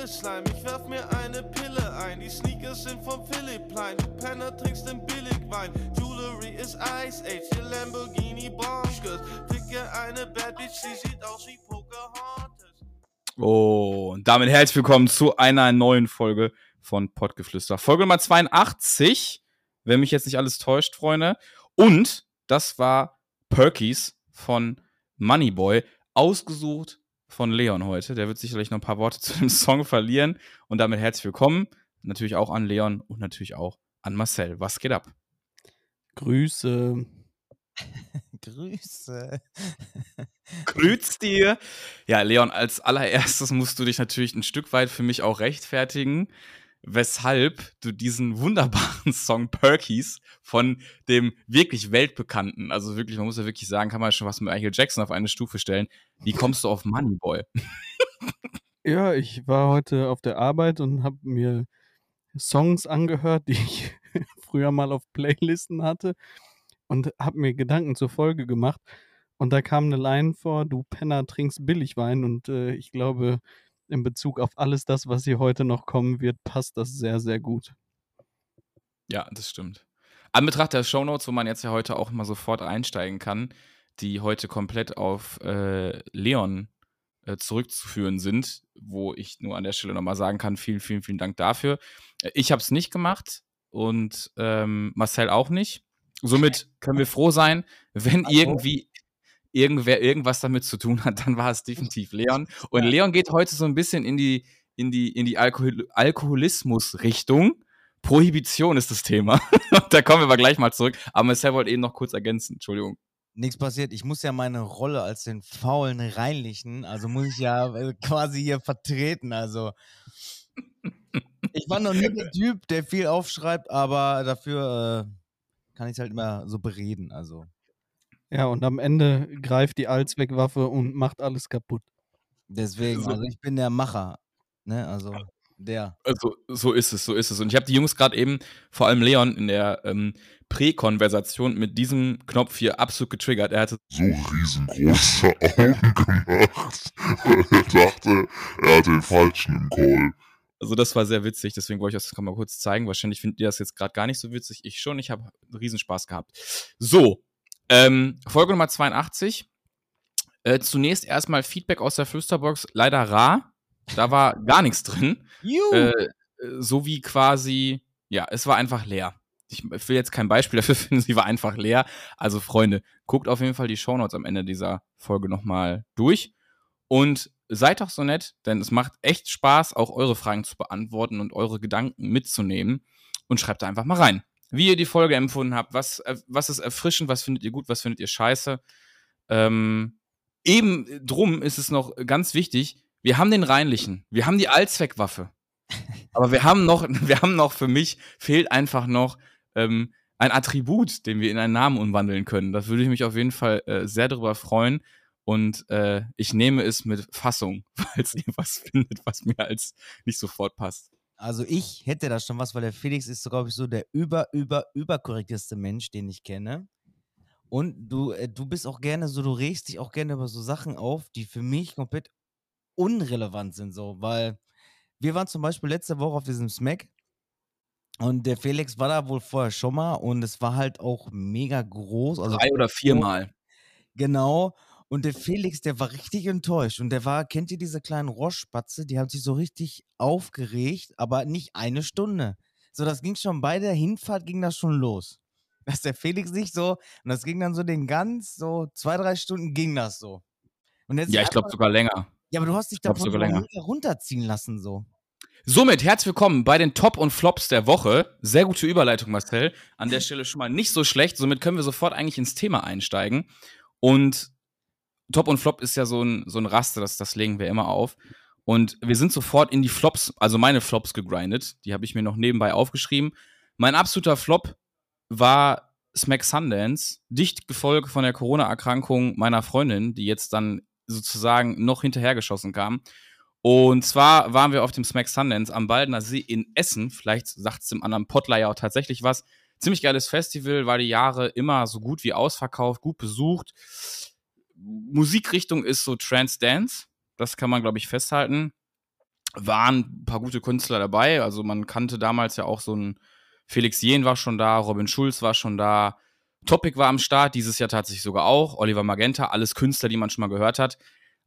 Vanille Slime. Ich werf mir eine Pille ein. Die Sneakers sind vom Philipp Plein. Du Penner trinkst den Billigwein. Jewelry ist Ice Age. Ihr Lamborghini Bonkers. Ficke eine Bad Bitch, sie sieht aus wie Pocahontas. Oh, und damit herzlich willkommen zu einer neuen Folge von Pottgeflüster. Folge Nummer 82, wenn mich jetzt nicht alles täuscht, Freunde. Und das war Perkies von Moneyboy, ausgesucht von Leon heute. Der wird sicherlich noch ein paar Worte zu dem Song verlieren. Und damit herzlich willkommen. Natürlich auch an Leon und natürlich auch an Marcel. Was geht ab? Grüße. Grüße. Grüß dir. Ja, Leon, als allererstes musst du dich natürlich ein Stück weit für mich auch rechtfertigen, weshalb du diesen wunderbaren Song Perkies von dem wirklich weltbekannten, also wirklich, man muss ja wirklich sagen, kann man schon was mit Michael Jackson auf eine Stufe stellen. Wie kommst du auf Moneyboy? Ja, ich war heute auf der Arbeit und habe mir Songs angehört, die ich früher mal auf Playlisten hatte und habe mir Gedanken zur Folge gemacht. Und da kam eine Line vor, du Penner trinkst Billigwein und äh, ich glaube, in Bezug auf alles das, was hier heute noch kommen wird, passt das sehr, sehr gut. Ja, das stimmt. An Betracht der Shownotes, wo man jetzt ja heute auch mal sofort einsteigen kann, die heute komplett auf äh, Leon äh, zurückzuführen sind, wo ich nur an der Stelle nochmal sagen kann, vielen, vielen, vielen Dank dafür. Ich habe es nicht gemacht und ähm, Marcel auch nicht. Somit können wir froh sein, wenn irgendwie irgendwer irgendwas damit zu tun hat, dann war es definitiv Leon. Und Leon geht heute so ein bisschen in die, in die, in die Alkohol Alkoholismus-Richtung. Prohibition ist das Thema. da kommen wir aber gleich mal zurück. Aber Marcel wollte eben noch kurz ergänzen. Entschuldigung. Nichts passiert. Ich muss ja meine Rolle als den faulen Reinlichen, also muss ich ja äh, quasi hier vertreten. Also ich war noch nie der Typ, der viel aufschreibt, aber dafür äh, kann ich es halt immer so bereden. Also Ja, und am Ende greift die Allzweckwaffe und macht alles kaputt. deswegen, So. also ich bin der Macher. Ne, also der. Also, so ist es, so ist es. Und ich habe die Jungs gerade eben, vor allem Leon, in der ähm, Prä-Konversation mit diesem Knopf hier absolut getriggert. Er hatte so riesengroße Augen gemacht. er dachte, er hat den Falschen im Call. Also das war sehr witzig, deswegen wollte ich das mal kurz zeigen. Wahrscheinlich findet ihr das jetzt gerade gar nicht so witzig. Ich schon, ich habe einen Riesenspaß gehabt. So, ähm, Folge Nummer 82. Äh, zunächst erstmal Feedback aus der Flüsterbox. Leider rar. Da war gar nichts drin. Äh, so wie quasi, ja, es war einfach leer. Ich will jetzt kein Beispiel dafür finden, sie war einfach leer. Also, Freunde, guckt auf jeden Fall die Shownotes am Ende dieser Folge nochmal durch. Und seid doch so nett, denn es macht echt Spaß, auch eure Fragen zu beantworten und eure Gedanken mitzunehmen. Und schreibt da einfach mal rein, wie ihr die Folge empfunden habt. Was, äh, was ist erfrischend, was findet ihr gut, was findet ihr scheiße. Ähm, eben drum ist es noch ganz wichtig, wir haben den Reinlichen, wir haben die Allzweckwaffe. Aber wir haben noch, wir haben noch, für mich fehlt einfach noch ähm, ein Attribut, den wir in einen Namen umwandeln können. Da würde ich mich auf jeden Fall äh, sehr darüber freuen. Und äh, ich nehme es mit Fassung, falls ihr was findet, was mir als nicht sofort passt. Also ich hätte da schon was, weil der Felix ist, glaube ich, so der über, über, überkorrekteste Mensch, den ich kenne. Und du, äh, du bist auch gerne so, du regst dich auch gerne über so Sachen auf, die für mich komplett unrelevant sind, so, weil wir waren zum Beispiel letzte Woche auf diesem Smack und der Felix war da wohl vorher schon mal und es war halt auch mega groß. Also Drei oder viermal. Genau. Und der Felix, der war richtig enttäuscht. Und der war, kennt ihr diese kleinen Rohrspatze? Die haben sich so richtig aufgeregt, aber nicht eine Stunde. So, das ging schon bei der Hinfahrt ging das schon los. Dass der Felix nicht so, und das ging dann so den ganz, so zwei, drei Stunden ging das so. Und jetzt Ja, ich glaube sogar länger. ja, aber du hast dich davon runterziehen lassen, so. Somit herzlich willkommen bei den Top und Flops der Woche. Sehr gute Überleitung, Marcel. An der Stelle schon mal nicht so schlecht. Somit können wir sofort eigentlich ins Thema einsteigen. Und Top und Flop ist ja so ein, so ein Raster, das, das legen wir immer auf. Und wir sind sofort in die Flops, also meine Flops gegrindet. Die habe ich mir noch nebenbei aufgeschrieben. Mein absoluter Flop war Smack Sundance, dicht gefolgt von der Corona-Erkrankung meiner Freundin, die jetzt dann sozusagen noch hinterhergeschossen kam. Und zwar waren wir auf dem Smack Sundance am Baldener See in Essen. Vielleicht sagt es dem anderen Potler ja auch tatsächlich was. Ziemlich geiles Festival, war die Jahre immer so gut wie ausverkauft, gut besucht. Musikrichtung ist so Trance Dance. Das kann man, glaube ich, festhalten. waren ein paar gute Künstler dabei. Also man kannte damals ja auch so ein Felix Jen war schon da, Robin Schulz war schon da, Topic war am Start, dieses Jahr tatsächlich sogar auch, Oliver Magenta, alles Künstler, die man schon mal gehört hat.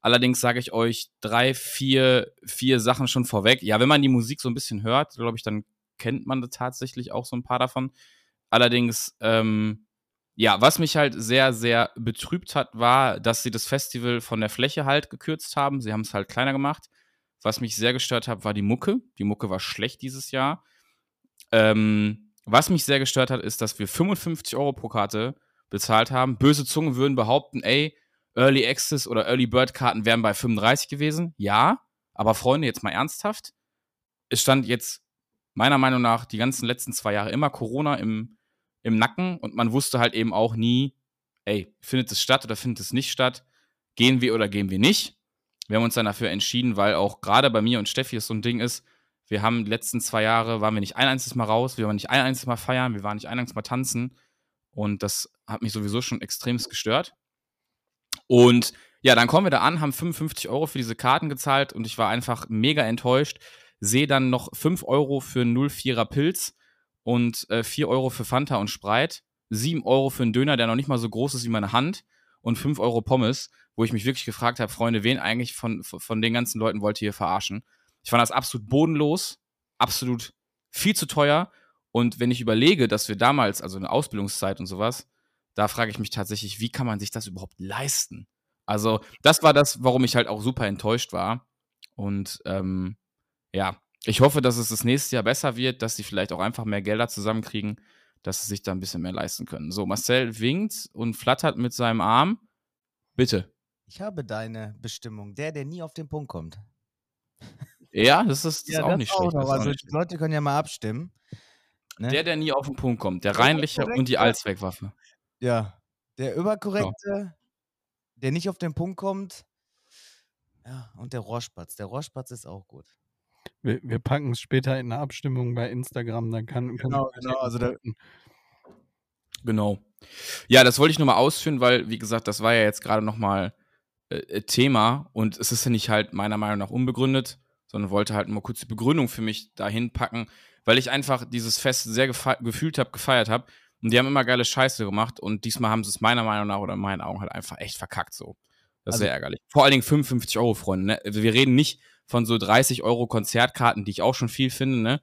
Allerdings sage ich euch drei, vier, vier Sachen schon vorweg. Ja, wenn man die Musik so ein bisschen hört, glaube ich, dann kennt man tatsächlich auch so ein paar davon. Allerdings, ähm, ja, was mich halt sehr, sehr betrübt hat, war, dass sie das Festival von der Fläche halt gekürzt haben. Sie haben es halt kleiner gemacht. Was mich sehr gestört hat, war die Mucke. Die Mucke war schlecht dieses Jahr. Ähm, was mich sehr gestört hat, ist, dass wir 55 Euro pro Karte bezahlt haben. Böse Zungen würden behaupten, ey, Early Access oder Early Bird Karten wären bei 35 gewesen. Ja, aber Freunde, jetzt mal ernsthaft. Es stand jetzt meiner Meinung nach die ganzen letzten zwei Jahre immer Corona im, im Nacken und man wusste halt eben auch nie, ey, findet es statt oder findet es nicht statt? Gehen wir oder gehen wir nicht? Wir haben uns dann dafür entschieden, weil auch gerade bei mir und Steffi es so ein Ding ist, wir haben die letzten zwei Jahre, waren wir nicht ein einziges Mal raus, wir waren nicht ein einziges Mal feiern, wir waren nicht ein einziges Mal tanzen. Und das hat mich sowieso schon extremst gestört. Und ja, dann kommen wir da an, haben 55 Euro für diese Karten gezahlt und ich war einfach mega enttäuscht. Sehe dann noch 5 Euro für einen 04er Pilz und äh, 4 Euro für Fanta und Spreit, 7 Euro für einen Döner, der noch nicht mal so groß ist wie meine Hand und 5 Euro Pommes, wo ich mich wirklich gefragt habe, Freunde, wen eigentlich von, von den ganzen Leuten wollt ihr hier verarschen? Ich fand das absolut bodenlos, absolut viel zu teuer. Und wenn ich überlege, dass wir damals, also eine Ausbildungszeit und sowas, da frage ich mich tatsächlich, wie kann man sich das überhaupt leisten? Also, das war das, warum ich halt auch super enttäuscht war. Und ähm, ja, ich hoffe, dass es das nächste Jahr besser wird, dass sie vielleicht auch einfach mehr Gelder zusammenkriegen, dass sie sich da ein bisschen mehr leisten können. So, Marcel winkt und flattert mit seinem Arm. Bitte. Ich habe deine Bestimmung. Der, der nie auf den Punkt kommt. Ja, das ist, das ja, auch das nicht auch schlecht. Noch. Also, die Leute können ja mal abstimmen. Ne? Der, der nie auf den Punkt kommt. Der reinliche und die Allzweckwaffe. Ja. Der überkorrekte, so. der nicht auf den Punkt kommt. Ja, und der Rohrspatz. Der Rohrspatz ist auch gut. Wir, wir packen es später in der Abstimmung bei Instagram, dann kann. Genau, genau. Also da, genau. Ja, das wollte ich nur mal ausführen, weil, wie gesagt, das war ja jetzt gerade nochmal äh, äh, Thema und es ist ja nicht halt meiner Meinung nach unbegründet sondern wollte halt mal kurz die Begründung für mich dahin packen, weil ich einfach dieses Fest sehr gefühlt habe, gefeiert habe. Und die haben immer geile Scheiße gemacht und diesmal haben sie es meiner Meinung nach oder in meinen Augen halt einfach echt verkackt so. Das ist also, sehr ärgerlich. Vor allen Dingen 55 Euro, Freunde. Ne? Also wir reden nicht von so 30 Euro Konzertkarten, die ich auch schon viel finde, ne?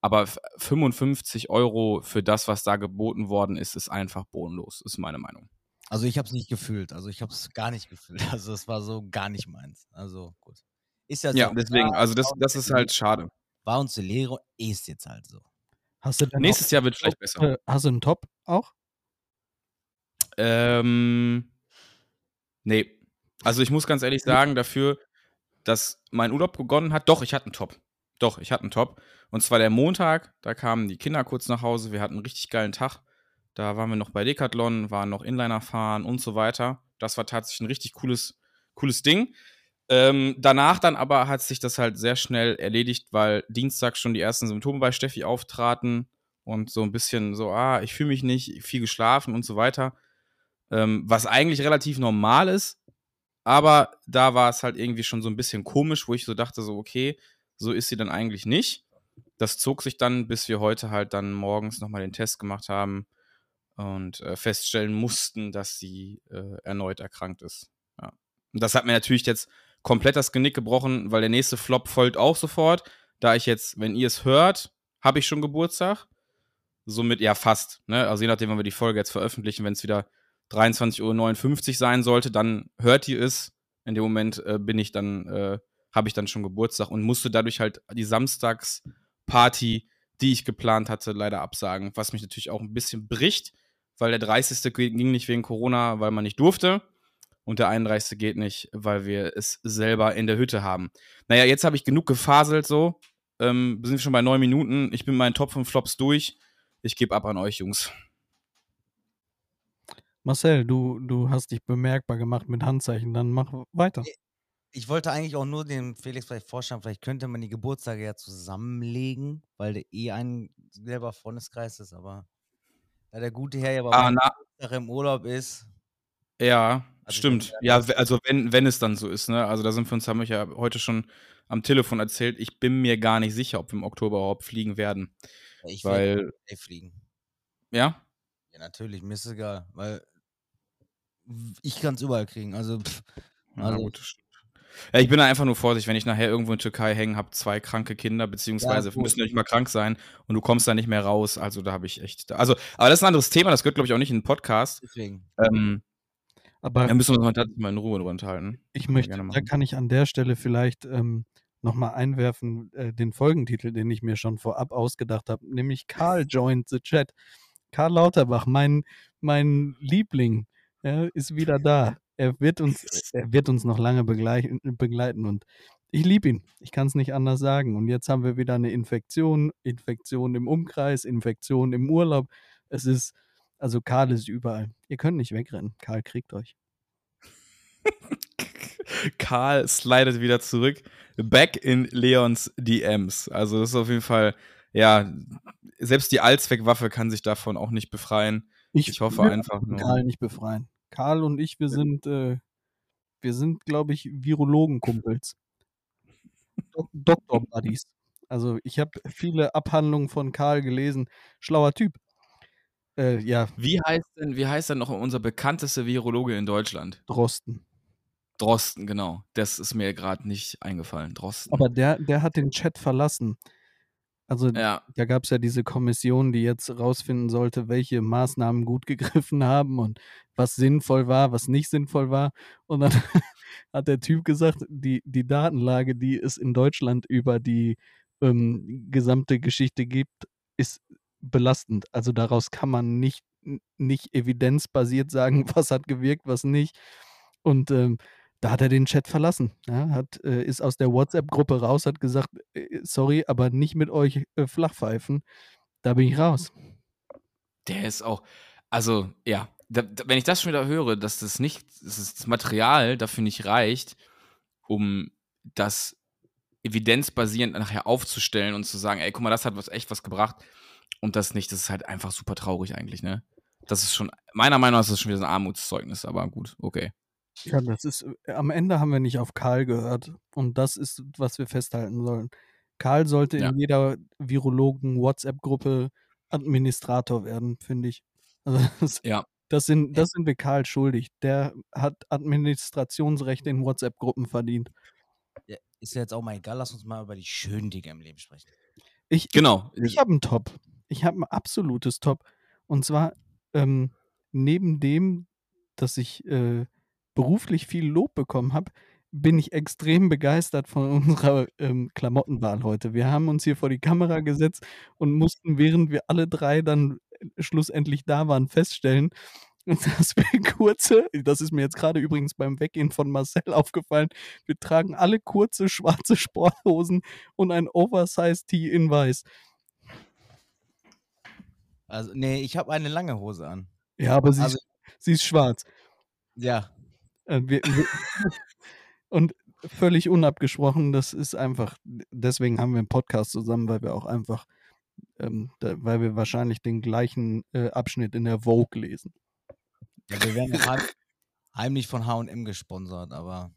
Aber 55 Euro für das, was da geboten worden ist, ist einfach bodenlos, ist meine Meinung. Also ich habe es nicht gefühlt. Also ich habe es gar nicht gefühlt. Also es war so gar nicht meins. Also gut. Ist ja so. Ja, deswegen, also das, das ist halt schade. War uns die Lehre, ist jetzt halt so. Hast du Nächstes Jahr wird vielleicht besser. Äh, hast du einen Top auch? Ähm, nee. Also ich muss ganz ehrlich sagen, dafür, dass mein Urlaub begonnen hat, doch, ich hatte einen Top. Doch, ich hatte einen Top. Und zwar der Montag, da kamen die Kinder kurz nach Hause, wir hatten einen richtig geilen Tag. Da waren wir noch bei Decathlon, waren noch Inliner fahren und so weiter. Das war tatsächlich ein richtig cooles, cooles Ding. Ähm, danach dann aber hat sich das halt sehr schnell erledigt, weil Dienstag schon die ersten Symptome bei Steffi auftraten und so ein bisschen so, ah, ich fühle mich nicht, viel geschlafen und so weiter. Ähm, was eigentlich relativ normal ist, aber da war es halt irgendwie schon so ein bisschen komisch, wo ich so dachte, so, okay, so ist sie dann eigentlich nicht. Das zog sich dann, bis wir heute halt dann morgens nochmal den Test gemacht haben und äh, feststellen mussten, dass sie äh, erneut erkrankt ist. Ja. Und das hat mir natürlich jetzt komplett das Genick gebrochen, weil der nächste Flop folgt auch sofort. Da ich jetzt, wenn ihr es hört, habe ich schon Geburtstag. Somit, ja, fast. Ne? Also je nachdem, wenn wir die Folge jetzt veröffentlichen, wenn es wieder 23.59 Uhr sein sollte, dann hört ihr es. In dem Moment äh, bin ich dann, äh, habe ich dann schon Geburtstag und musste dadurch halt die Samstagsparty, die ich geplant hatte, leider absagen. Was mich natürlich auch ein bisschen bricht, weil der 30. ging nicht wegen Corona, weil man nicht durfte und der 31. geht nicht, weil wir es selber in der Hütte haben. Naja, jetzt habe ich genug gefaselt so. Ähm, wir sind schon bei neun Minuten. Ich bin meinen Top 5 Flops durch. Ich gebe ab an euch, Jungs. Marcel, du, du hast dich bemerkbar gemacht mit Handzeichen, dann mach weiter. Ich wollte eigentlich auch nur dem Felix vielleicht vorstellen, vielleicht könnte man die Geburtstage ja zusammenlegen, weil der eh ein selber Freundeskreis ist, aber da der gute Herr ja bei ah, im Urlaub ist, Ja, Also stimmt. Ja, also wenn, wenn es dann so ist, ne? Also da sind wir uns, haben wir ja heute schon am Telefon erzählt. Ich bin mir gar nicht sicher, ob wir im Oktober überhaupt fliegen werden. Ich Weil, fliegen. ja, Ja, natürlich, mir ist egal, weil ich kann es überall kriegen. Also, pff, Ja, Also- gut. Ja, ich bin da einfach nur vorsichtig, wenn ich nachher irgendwo in Türkei hängen habe, zwei kranke Kinder, beziehungsweise gut. müssen ja nicht mal krank sein und du kommst da nicht mehr raus. Also da habe ich echt. Also, aber das ist ein anderes Thema, das gehört, glaube ich, auch nicht in den Podcast. deswegen. Ähm, Aber da müssen wir uns mal in Ruhe drüber unterhalten. ich möchte, da kann ich an der Stelle vielleicht ähm, nochmal einwerfen, äh, den Folgentitel, den ich mir schon vorab ausgedacht habe, nämlich Karl joined the chat. Karl Lauterbach, mein, mein Liebling, ja, ist wieder da. Er wird uns, er wird uns noch lange begleiten, und ich liebe ihn. Ich kann es nicht anders sagen. Und jetzt haben wir wieder eine Infektion, Infektion im Umkreis, Infektion im Urlaub. Es ist, also Karl ist überall. Ihr könnt nicht wegrennen. Karl kriegt euch. Karl slidet wieder zurück. Back in Leons DMs. Also, das ist auf jeden Fall, ja, selbst die Allzweckwaffe kann sich davon auch nicht befreien. Ich hoffe will einfach nur. Karl nicht befreien. Karl und ich, wir sind, äh, wir sind, glaube ich, Virologenkumpels. Dok Doktor Buddies. Also ich habe viele Abhandlungen von Karl gelesen. Schlauer Typ. Äh, ja, Wie heißt denn, wie heißt denn noch unser bekanntester Virologe in Deutschland? Drosten. Drosten, genau. Das ist mir gerade nicht eingefallen. Drosten. Aber der, der hat den Chat verlassen. Also ja, da gab es ja diese Kommission, die jetzt rausfinden sollte, welche Maßnahmen gut gegriffen haben und was sinnvoll war, was nicht sinnvoll war. Und dann hat der Typ gesagt, die, die Datenlage, die es in Deutschland über die ähm, gesamte Geschichte gibt, ist belastend. Also daraus kann man nicht, nicht evidenzbasiert sagen, was hat gewirkt, was nicht. Und ähm, da hat er den Chat verlassen. Ja, hat, äh, ist aus der WhatsApp-Gruppe raus, hat gesagt, äh, sorry, aber nicht mit euch äh, Flachpfeifen. Da bin ich raus. der ist auch. Also, ja, da, da, wenn ich das schon wieder höre, dass das nicht, dass das Material dafür nicht reicht, um das evidenzbasierend nachher aufzustellen und zu sagen, ey, guck mal, das hat was echt was gebracht und das nicht, das ist halt einfach super traurig eigentlich, ne? Das ist schon, meiner Meinung nach ist das schon wieder ein Armutszeugnis, aber gut, okay. Ja, das ist, äh, am Ende haben wir nicht auf Karl gehört. Und das ist, was wir festhalten sollen. Karl sollte Ja. in jeder Virologen-WhatsApp-Gruppe Administrator werden, finde ich. Also das, Ja. das, sind, das sind wir Karl schuldig. Der hat Administrationsrechte in WhatsApp-Gruppen verdient. Ja, ist ja jetzt auch mal egal, lass uns mal über die schönen Dinge im Leben sprechen. Ich, Genau. Ich habe einen Top. Ich habe ein absolutes Top. Und zwar ähm, neben dem, dass ich äh, beruflich viel Lob bekommen habe, bin ich extrem begeistert von unserer ähm, Klamottenwahl heute. Wir haben uns hier vor die Kamera gesetzt und mussten, während wir alle drei dann äh, schlussendlich da waren, feststellen, dass wir kurze, das ist mir jetzt gerade übrigens beim Weggehen von Marcel aufgefallen, wir tragen alle kurze schwarze Sporthosen und ein Oversize Tee in weiß. Also, nee, ich habe eine lange Hose an. Ja, aber sie, Also- ist, sie ist schwarz. Ja, Äh, wir, wir, und völlig unabgesprochen, das ist einfach, deswegen haben wir einen Podcast zusammen, weil wir auch einfach, ähm, da, weil wir wahrscheinlich den gleichen äh, Abschnitt in der Vogue lesen. ja wir werden heim, heimlich von H&M gesponsert, aber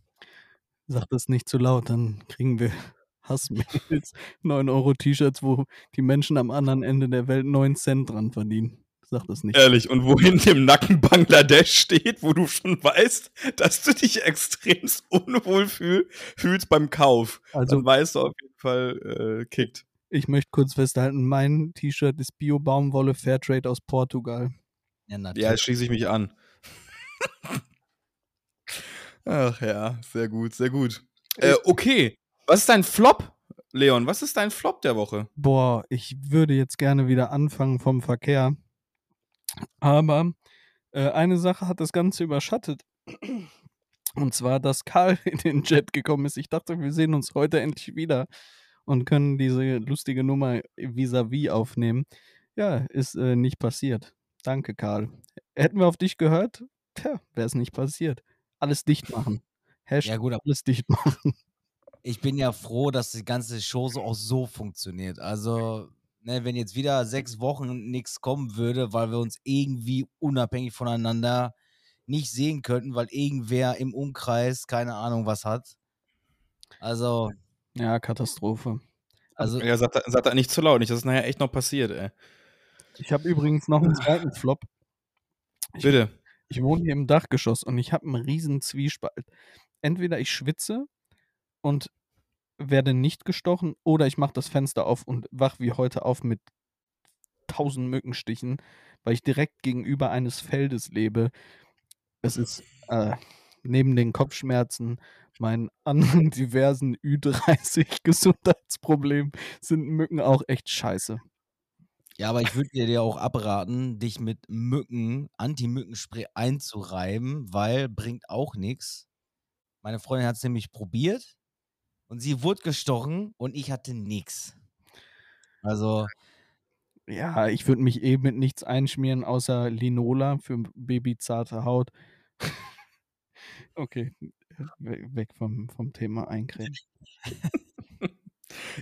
Sag das nicht zu laut, dann kriegen wir Hassmails, 9 Euro T-Shirts, wo die Menschen am anderen Ende der Welt 9 Cent dran verdienen. Sag das nicht. Ehrlich, und wo hinten im Nacken Bangladesch steht, wo du schon weißt, dass du dich extremst unwohl fühl, fühlst beim Kauf. Also Dann weißt du auf jeden Fall, äh, kickt. ich möchte kurz festhalten, mein T-Shirt ist Bio-Baumwolle Fairtrade aus Portugal. ja, Ja, natürlich. schließe ich mich an. Ach ja, sehr gut, sehr gut. Äh, okay, was ist dein Flop, Leon? Was ist dein Flop der Woche? Boah, ich würde jetzt gerne wieder anfangen vom Verkehr. Aber äh, eine Sache hat das Ganze überschattet. Und zwar, dass Karl in den Chat gekommen ist. Ich dachte, wir sehen uns heute endlich wieder und können diese lustige Nummer vis-à-vis aufnehmen. Ja, ist äh, nicht passiert. Danke, Karl. Hätten wir auf dich gehört? Tja, wäre es nicht passiert. Alles dicht machen. Hashtag Ja gut, alles dicht machen. ich bin ja froh, dass die ganze Show so auch so funktioniert. Also, ne, wenn jetzt wieder sechs Wochen nichts kommen würde, weil wir uns irgendwie unabhängig voneinander nicht sehen könnten, weil irgendwer im Umkreis keine Ahnung was hat. Also, Ja, Katastrophe. also Ja, sagt, er- sagt er nicht zu laut, nicht, dass es nachher echt noch passiert, ey. Ich habe übrigens noch einen zweiten Flop. Ich, Bitte. ich wohne hier im Dachgeschoss und ich habe einen riesen Zwiespalt. Entweder ich schwitze und werde nicht gestochen oder ich mache das Fenster auf und wach wie heute auf mit tausend Mückenstichen, weil ich direkt gegenüber eines Feldes lebe. Es ist äh, neben den Kopfschmerzen, meinen anderen diversen Ü30-Gesundheitsproblemen sind Mücken auch echt scheiße. Ja, aber ich würde dir auch abraten, dich mit Mücken, Anti-Mückenspray einzureiben, weil bringt auch nichts. Meine Freundin hat es nämlich probiert und sie wurde gestochen und ich hatte nichts. Also, Ja, ich würde mich eh mit nichts einschmieren, außer Linola für babyzarte Haut. okay, we- weg vom, vom Thema Eincremen.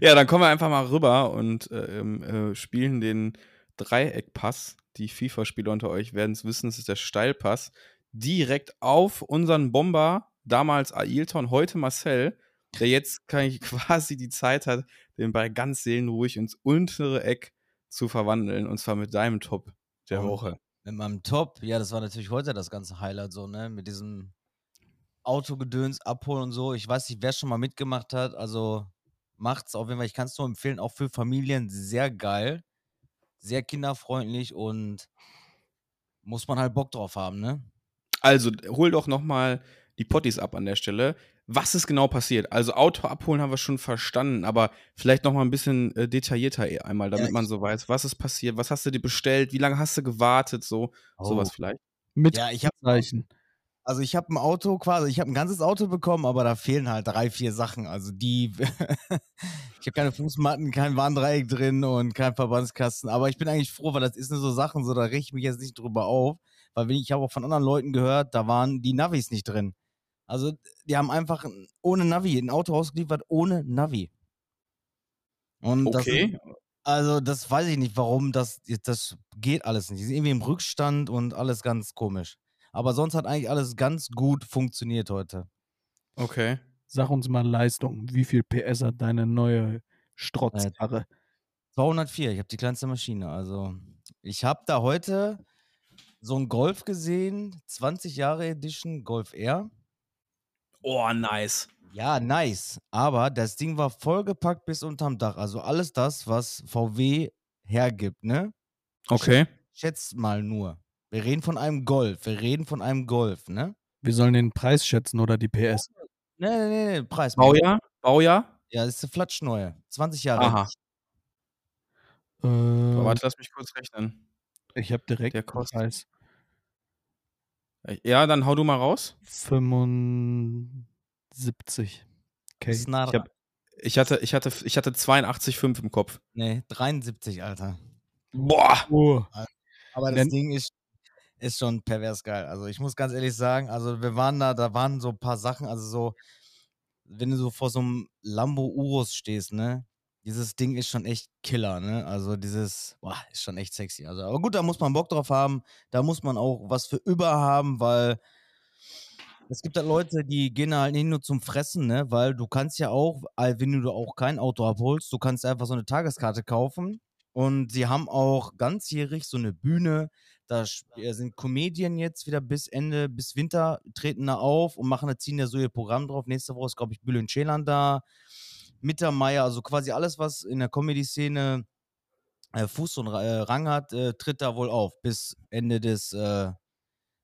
Ja, dann kommen wir einfach mal rüber und äh, ähm, äh, spielen den Dreieckpass. Die FIFA-Spieler unter euch werden es wissen, es ist der Steilpass. Direkt auf unseren Bomber, damals Ailton, heute Marcel, der jetzt kann ich quasi die Zeit hat, den Ball ganz seelenruhig ins untere Eck zu verwandeln. Und zwar mit deinem Top der. Woche. mit meinem Top, ja, das war natürlich heute das ganze Highlight so, ne? Mit diesem Autogedöns abholen und so. Ich weiß nicht, wer schon mal mitgemacht hat. Also macht's auf jeden Fall. Ich kann es nur empfehlen, auch für Familien sehr geil, sehr kinderfreundlich und muss man halt Bock drauf haben, ne? Also, hol doch nochmal die Potties ab an der Stelle. Was ist genau passiert? Also, Auto abholen haben wir schon verstanden, aber vielleicht nochmal ein bisschen äh, detaillierter eh einmal, damit man so weiß, was ist passiert, was hast du dir bestellt, wie lange hast du gewartet, so, sowas Oh. vielleicht. Mit Ja, ich hab- Zeichen. Also ich habe ein Auto quasi, ich habe ein ganzes Auto bekommen, aber da fehlen halt drei, vier Sachen. Also die, ich habe keine Fußmatten, kein Warndreieck drin und kein Verbandskasten. Aber ich bin eigentlich froh, weil das ist nur so Sachen, so da reg ich mich jetzt nicht drüber auf. Weil wenn ich, ich habe auch von anderen Leuten gehört, da waren die Navis nicht drin. Also die haben einfach ohne Navi ein Auto ausgeliefert, ohne Navi. Und das Okay. also das weiß ich nicht, warum das, das geht alles nicht. Die sind irgendwie im Rückstand und alles ganz komisch. Aber sonst hat eigentlich alles ganz gut funktioniert heute. Okay. Sag uns mal Leistung. Wie viel PS hat deine neue Strotzkarre? 204, ich habe die kleinste Maschine. Also ich habe da heute so einen Golf gesehen, 20 Jahre Edition Golf R. Oh, nice. Ja, nice. Aber das Ding war vollgepackt bis unterm Dach. Also alles das, was VW hergibt, ne? Okay. Schätzt mal nur. Wir reden von einem Golf. Wir reden von einem Golf, ne? Wir sollen den Preis schätzen oder die PS. Nee, nee, nee, nee Preis. Baujahr? Baujahr? Ja, das ist eine Flatschneue. 20 Jahre. Aha. Äh, Warte, lass mich kurz rechnen. ich habe direkt der kostet- Preis. Ja, dann hau du mal raus. 75. Okay. Ist nah Ich, hab, ich, hatte, ich, hatte, ich hatte 82,5 im Kopf. Nee, 73, Alter. Boah! Oh, Aber das Nenn- Ding ist, ist schon pervers geil. Also ich muss ganz ehrlich sagen, also wir waren da, da waren so ein paar Sachen, also so, wenn du so vor so einem Lambo Urus stehst, ne? Dieses Ding ist schon echt Killer, ne? Also dieses, boah, ist schon echt sexy. Also, aber gut, da muss man Bock drauf haben. Da muss man auch was für über haben, weil es gibt halt Leute, die gehen halt nicht nur zum Fressen, ne? Weil du kannst ja auch, wenn du auch kein Auto abholst, du kannst einfach so eine Tageskarte kaufen. Und sie haben auch ganzjährig so eine Bühne. Da sind Comedien jetzt wieder bis Ende, bis Winter, treten da auf und machen, da ziehen da so ihr Programm drauf. Nächste Woche ist, glaube ich, Bülent Ceylan da. Mittermeier, also quasi alles, was in der Comedy-Szene äh, Fuß und äh, Rang hat, äh, tritt da wohl auf bis Ende des, äh,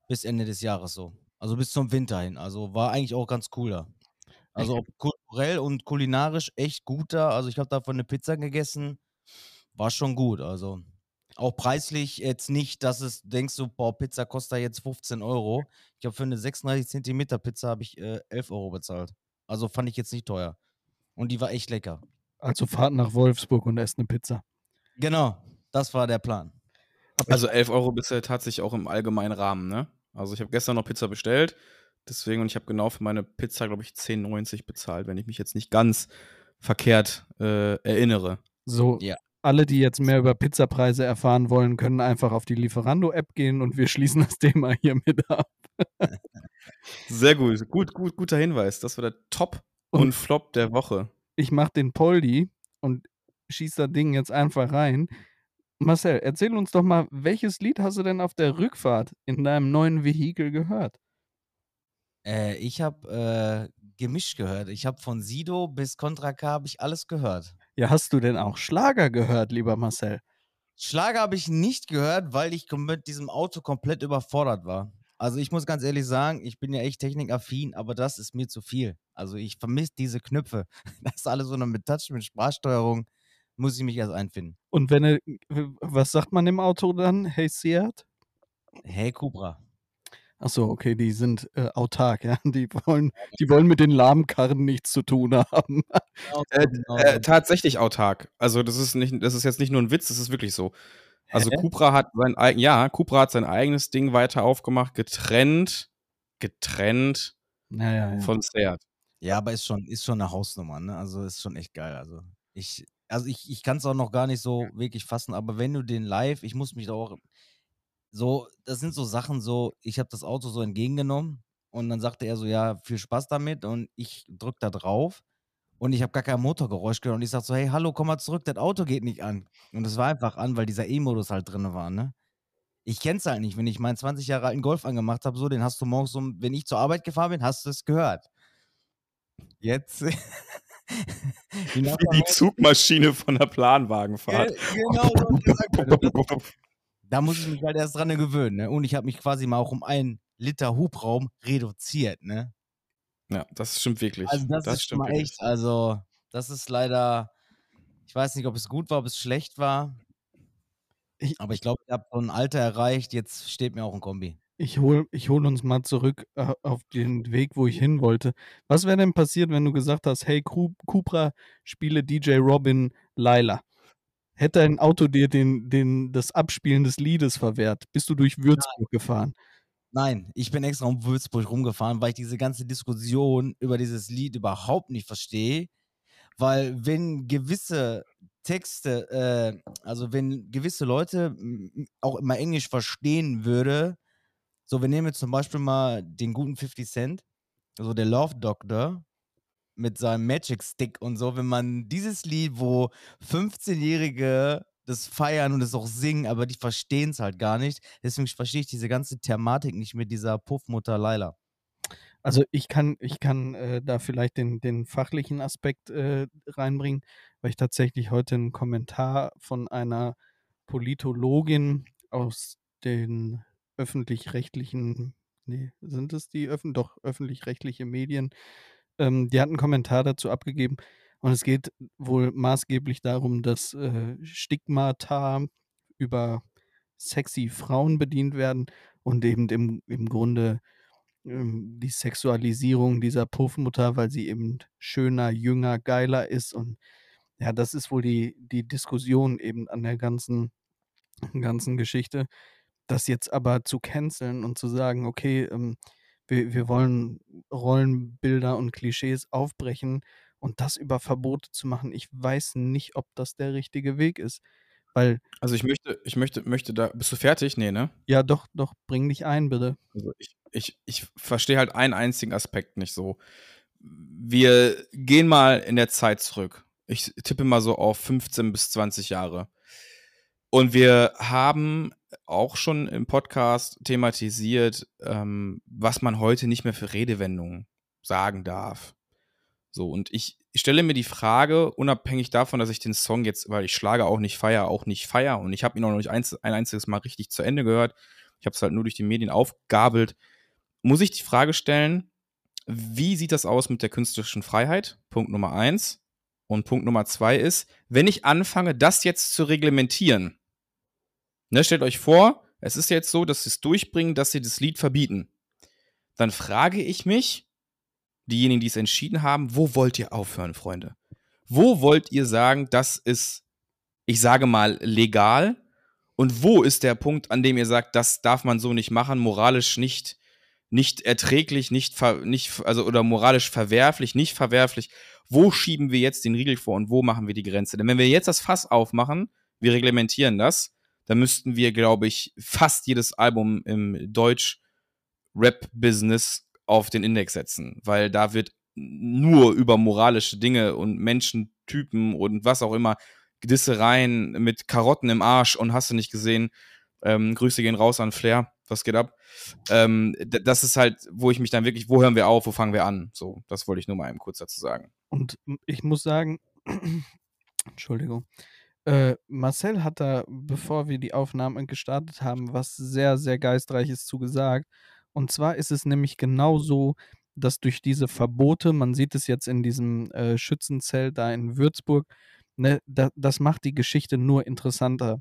bis Ende des Jahres so. Also bis zum Winter hin. Also war eigentlich auch ganz cool da. Also kulturell und kulinarisch echt gut da. Also ich habe davon eine Pizza gegessen. War schon gut. Also auch preislich jetzt nicht, dass es denkst du, boah, Pizza kostet jetzt 15 Euro. Ich habe für eine 36 Zentimeter Pizza habe ich äh, 11 Euro bezahlt. Also fand ich jetzt nicht teuer. Und die war echt lecker. also Fahrt nach Wolfsburg und esst eine Pizza. Genau, das war der Plan. Also 11 Euro bist du tatsächlich auch im allgemeinen Rahmen, ne? Also ich habe gestern noch Pizza bestellt, deswegen und ich habe genau für meine Pizza, glaube ich, 10,90 bezahlt, wenn ich mich jetzt nicht ganz verkehrt äh, erinnere. So, Ja. alle, die jetzt mehr über Pizzapreise erfahren wollen, können einfach auf die Lieferando-App gehen und wir schließen das Thema hiermit ab. Sehr gut. Gut, gut, guter Hinweis. Das war der Top Und- und, Flop der Woche. Ich mach den Poldi und schieß das Ding jetzt einfach rein. Marcel, erzähl uns doch mal, welches Lied hast du denn auf der Rückfahrt in deinem neuen Vehikel gehört? Äh, ich habe äh, gemischt gehört. Ich habe von Sido bis Contra K habe ich alles gehört. Ja, hast du denn auch Schlager gehört, lieber Marcel? Schlager habe ich nicht gehört, weil ich mit diesem Auto komplett überfordert war. Also ich muss ganz ehrlich sagen, ich bin ja echt technikaffin, aber das ist mir zu viel. Also ich vermisse diese Knöpfe. Das ist alles so noch mit Touch, mit Sprachsteuerung. Muss ich mich erst einfinden. Und wenn er, was sagt man im Auto dann? Hey Seat? Hey Cobra. Achso, okay, die sind äh, autark, ja. Die wollen, die wollen mit den Lahmkarren nichts zu tun haben. Äh, Genau äh, so. tatsächlich autark. Also das ist nicht, das ist jetzt nicht nur ein Witz, das ist wirklich so. Also Hä? Cupra hat sein eigen, ja, Cupra hat sein eigenes Ding weiter aufgemacht, getrennt, getrennt Naja, ja. von Seat. Ja, aber ist schon, ist schon eine Hausnummer, ne? Also ist schon echt geil. Also ich, also ich, ich kann es auch noch gar nicht so wirklich fassen, aber wenn du den live, ich muss mich da auch so, das sind so Sachen so, ich habe das Auto so entgegengenommen und dann sagte er so, ja, viel Spaß damit und ich drück da drauf und ich habe gar kein Motorgeräusch gehört und ich sag so, hey, hallo, komm mal zurück, das Auto geht nicht an. Und es war einfach an, weil dieser E-Modus halt drin war, ne? Ich kenn's halt nicht, wenn ich meinen 20 Jahre alten Golf angemacht habe, so, den hast du morgens so, wenn ich zur Arbeit gefahren bin, hast du es gehört. Jetzt. Wie die Zugmaschine von der Planwagenfahrt. Ge- Genau, so gesagt, da muss ich mich halt erst dran gewöhnen. Ne? Und ich habe mich quasi mal auch um einen Liter Hubraum reduziert. Ne? Ja, das stimmt wirklich. Also das, ist schon stimmt mal echt, also das ist leider, ich weiß nicht, ob es gut war, ob es schlecht war. Ich- aber ich glaube, ich habe so ein Alter erreicht, jetzt steht mir auch ein Kombi. Ich hol, ich hol uns mal zurück äh, auf den Weg, wo ich hin wollte. Was wäre denn passiert, wenn du gesagt hast, hey Cupra, spiele DJ Robin Laila? Hätte ein Auto dir den, den, das Abspielen des Liedes verwehrt? Bist du durch Würzburg gefahren? Nein, ich bin extra um Würzburg rumgefahren, weil ich diese ganze Diskussion über dieses Lied überhaupt nicht verstehe. Weil wenn gewisse Texte, äh, also wenn gewisse Leute auch immer Englisch verstehen würde, so wir nehmen jetzt zum Beispiel mal den guten 50 Cent, also der Love Doctor mit seinem Magic Stick und so, wenn man dieses Lied, wo 15-Jährige das feiern und es auch singen, aber die verstehen es halt gar nicht. Deswegen verstehe ich diese ganze Thematik nicht mit dieser Puffmutter Laila. Also ich kann, ich kann äh, da vielleicht den, den fachlichen Aspekt äh, reinbringen, weil ich tatsächlich heute einen Kommentar von einer Politologin aus den öffentlich-rechtlichen, nee, sind es die öffn doch öffentlich-rechtliche Medien, ähm, die hat einen Kommentar dazu abgegeben und es geht wohl maßgeblich darum, dass äh, Stigmata über sexy Frauen bedient werden und eben im, im Grunde ähm, die Sexualisierung dieser Puffmutter, weil sie eben schöner, jünger, geiler ist. Und ja, das ist wohl die, die Diskussion eben an der ganzen, ganzen Geschichte. Das jetzt aber zu canceln und zu sagen, okay, ähm, wir, wir wollen Rollenbilder und Klischees aufbrechen und das über Verbote zu machen, ich weiß nicht, ob das der richtige Weg ist. Weil, Also ich möchte, ich möchte, möchte da. Bist du fertig? Nee, ne? ja, doch, doch, bring dich ein, bitte. Also ich, ich, ich verstehe halt einen einzigen Aspekt nicht so. Wir gehen mal in der Zeit zurück. Ich tippe mal so auf 15 bis 20 Jahre. Und wir haben auch schon im Podcast thematisiert, ähm, was man heute nicht mehr für Redewendungen sagen darf. So, und ich stelle mir die Frage, unabhängig davon, dass ich den Song jetzt, weil ich schlage auch nicht feier, auch nicht feier und ich habe ihn auch noch nicht einz ein einziges Mal richtig zu Ende gehört. Ich habe es halt nur durch die Medien aufgabelt. Muss ich die Frage stellen, wie sieht das aus mit der künstlerischen Freiheit? Punkt Nummer eins. Und Punkt Nummer zwei ist, wenn ich anfange, das jetzt zu reglementieren, ne, stellt euch vor, es ist jetzt so, dass sie es durchbringen, dass sie das Lied verbieten. Dann frage ich mich, diejenigen, die es entschieden haben, wo wollt ihr aufhören, Freunde? Wo wollt ihr sagen, das ist, ich sage mal, legal? Und wo ist der Punkt, an dem ihr sagt, das darf man so nicht machen, moralisch nicht, nicht erträglich, nicht, nicht, also oder moralisch verwerflich, nicht verwerflich? Wo schieben wir jetzt den Riegel vor und wo machen wir die Grenze? Denn wenn wir jetzt das Fass aufmachen, wir reglementieren das, dann müssten wir, glaube ich, fast jedes Album im Deutsch Rap-Business auf den Index setzen, weil da wird nur über moralische Dinge und Menschentypen und was auch immer, Gedissereien mit Karotten im Arsch und hast du nicht gesehen. Ähm, Grüße gehen raus an Flair. Was geht ab? Ähm, das ist halt, wo ich mich dann wirklich, wo hören wir auf, wo fangen wir an? So, das wollte ich nur mal eben kurz dazu sagen. Und ich muss sagen, Entschuldigung, äh, Marcel hat da, bevor wir die Aufnahmen gestartet haben, was sehr, sehr geistreiches zugesagt. Und zwar ist es nämlich genauso, dass durch diese Verbote, man sieht es jetzt in diesem äh, Schützenzelt da in Würzburg, ne, da, das macht die Geschichte nur interessanter.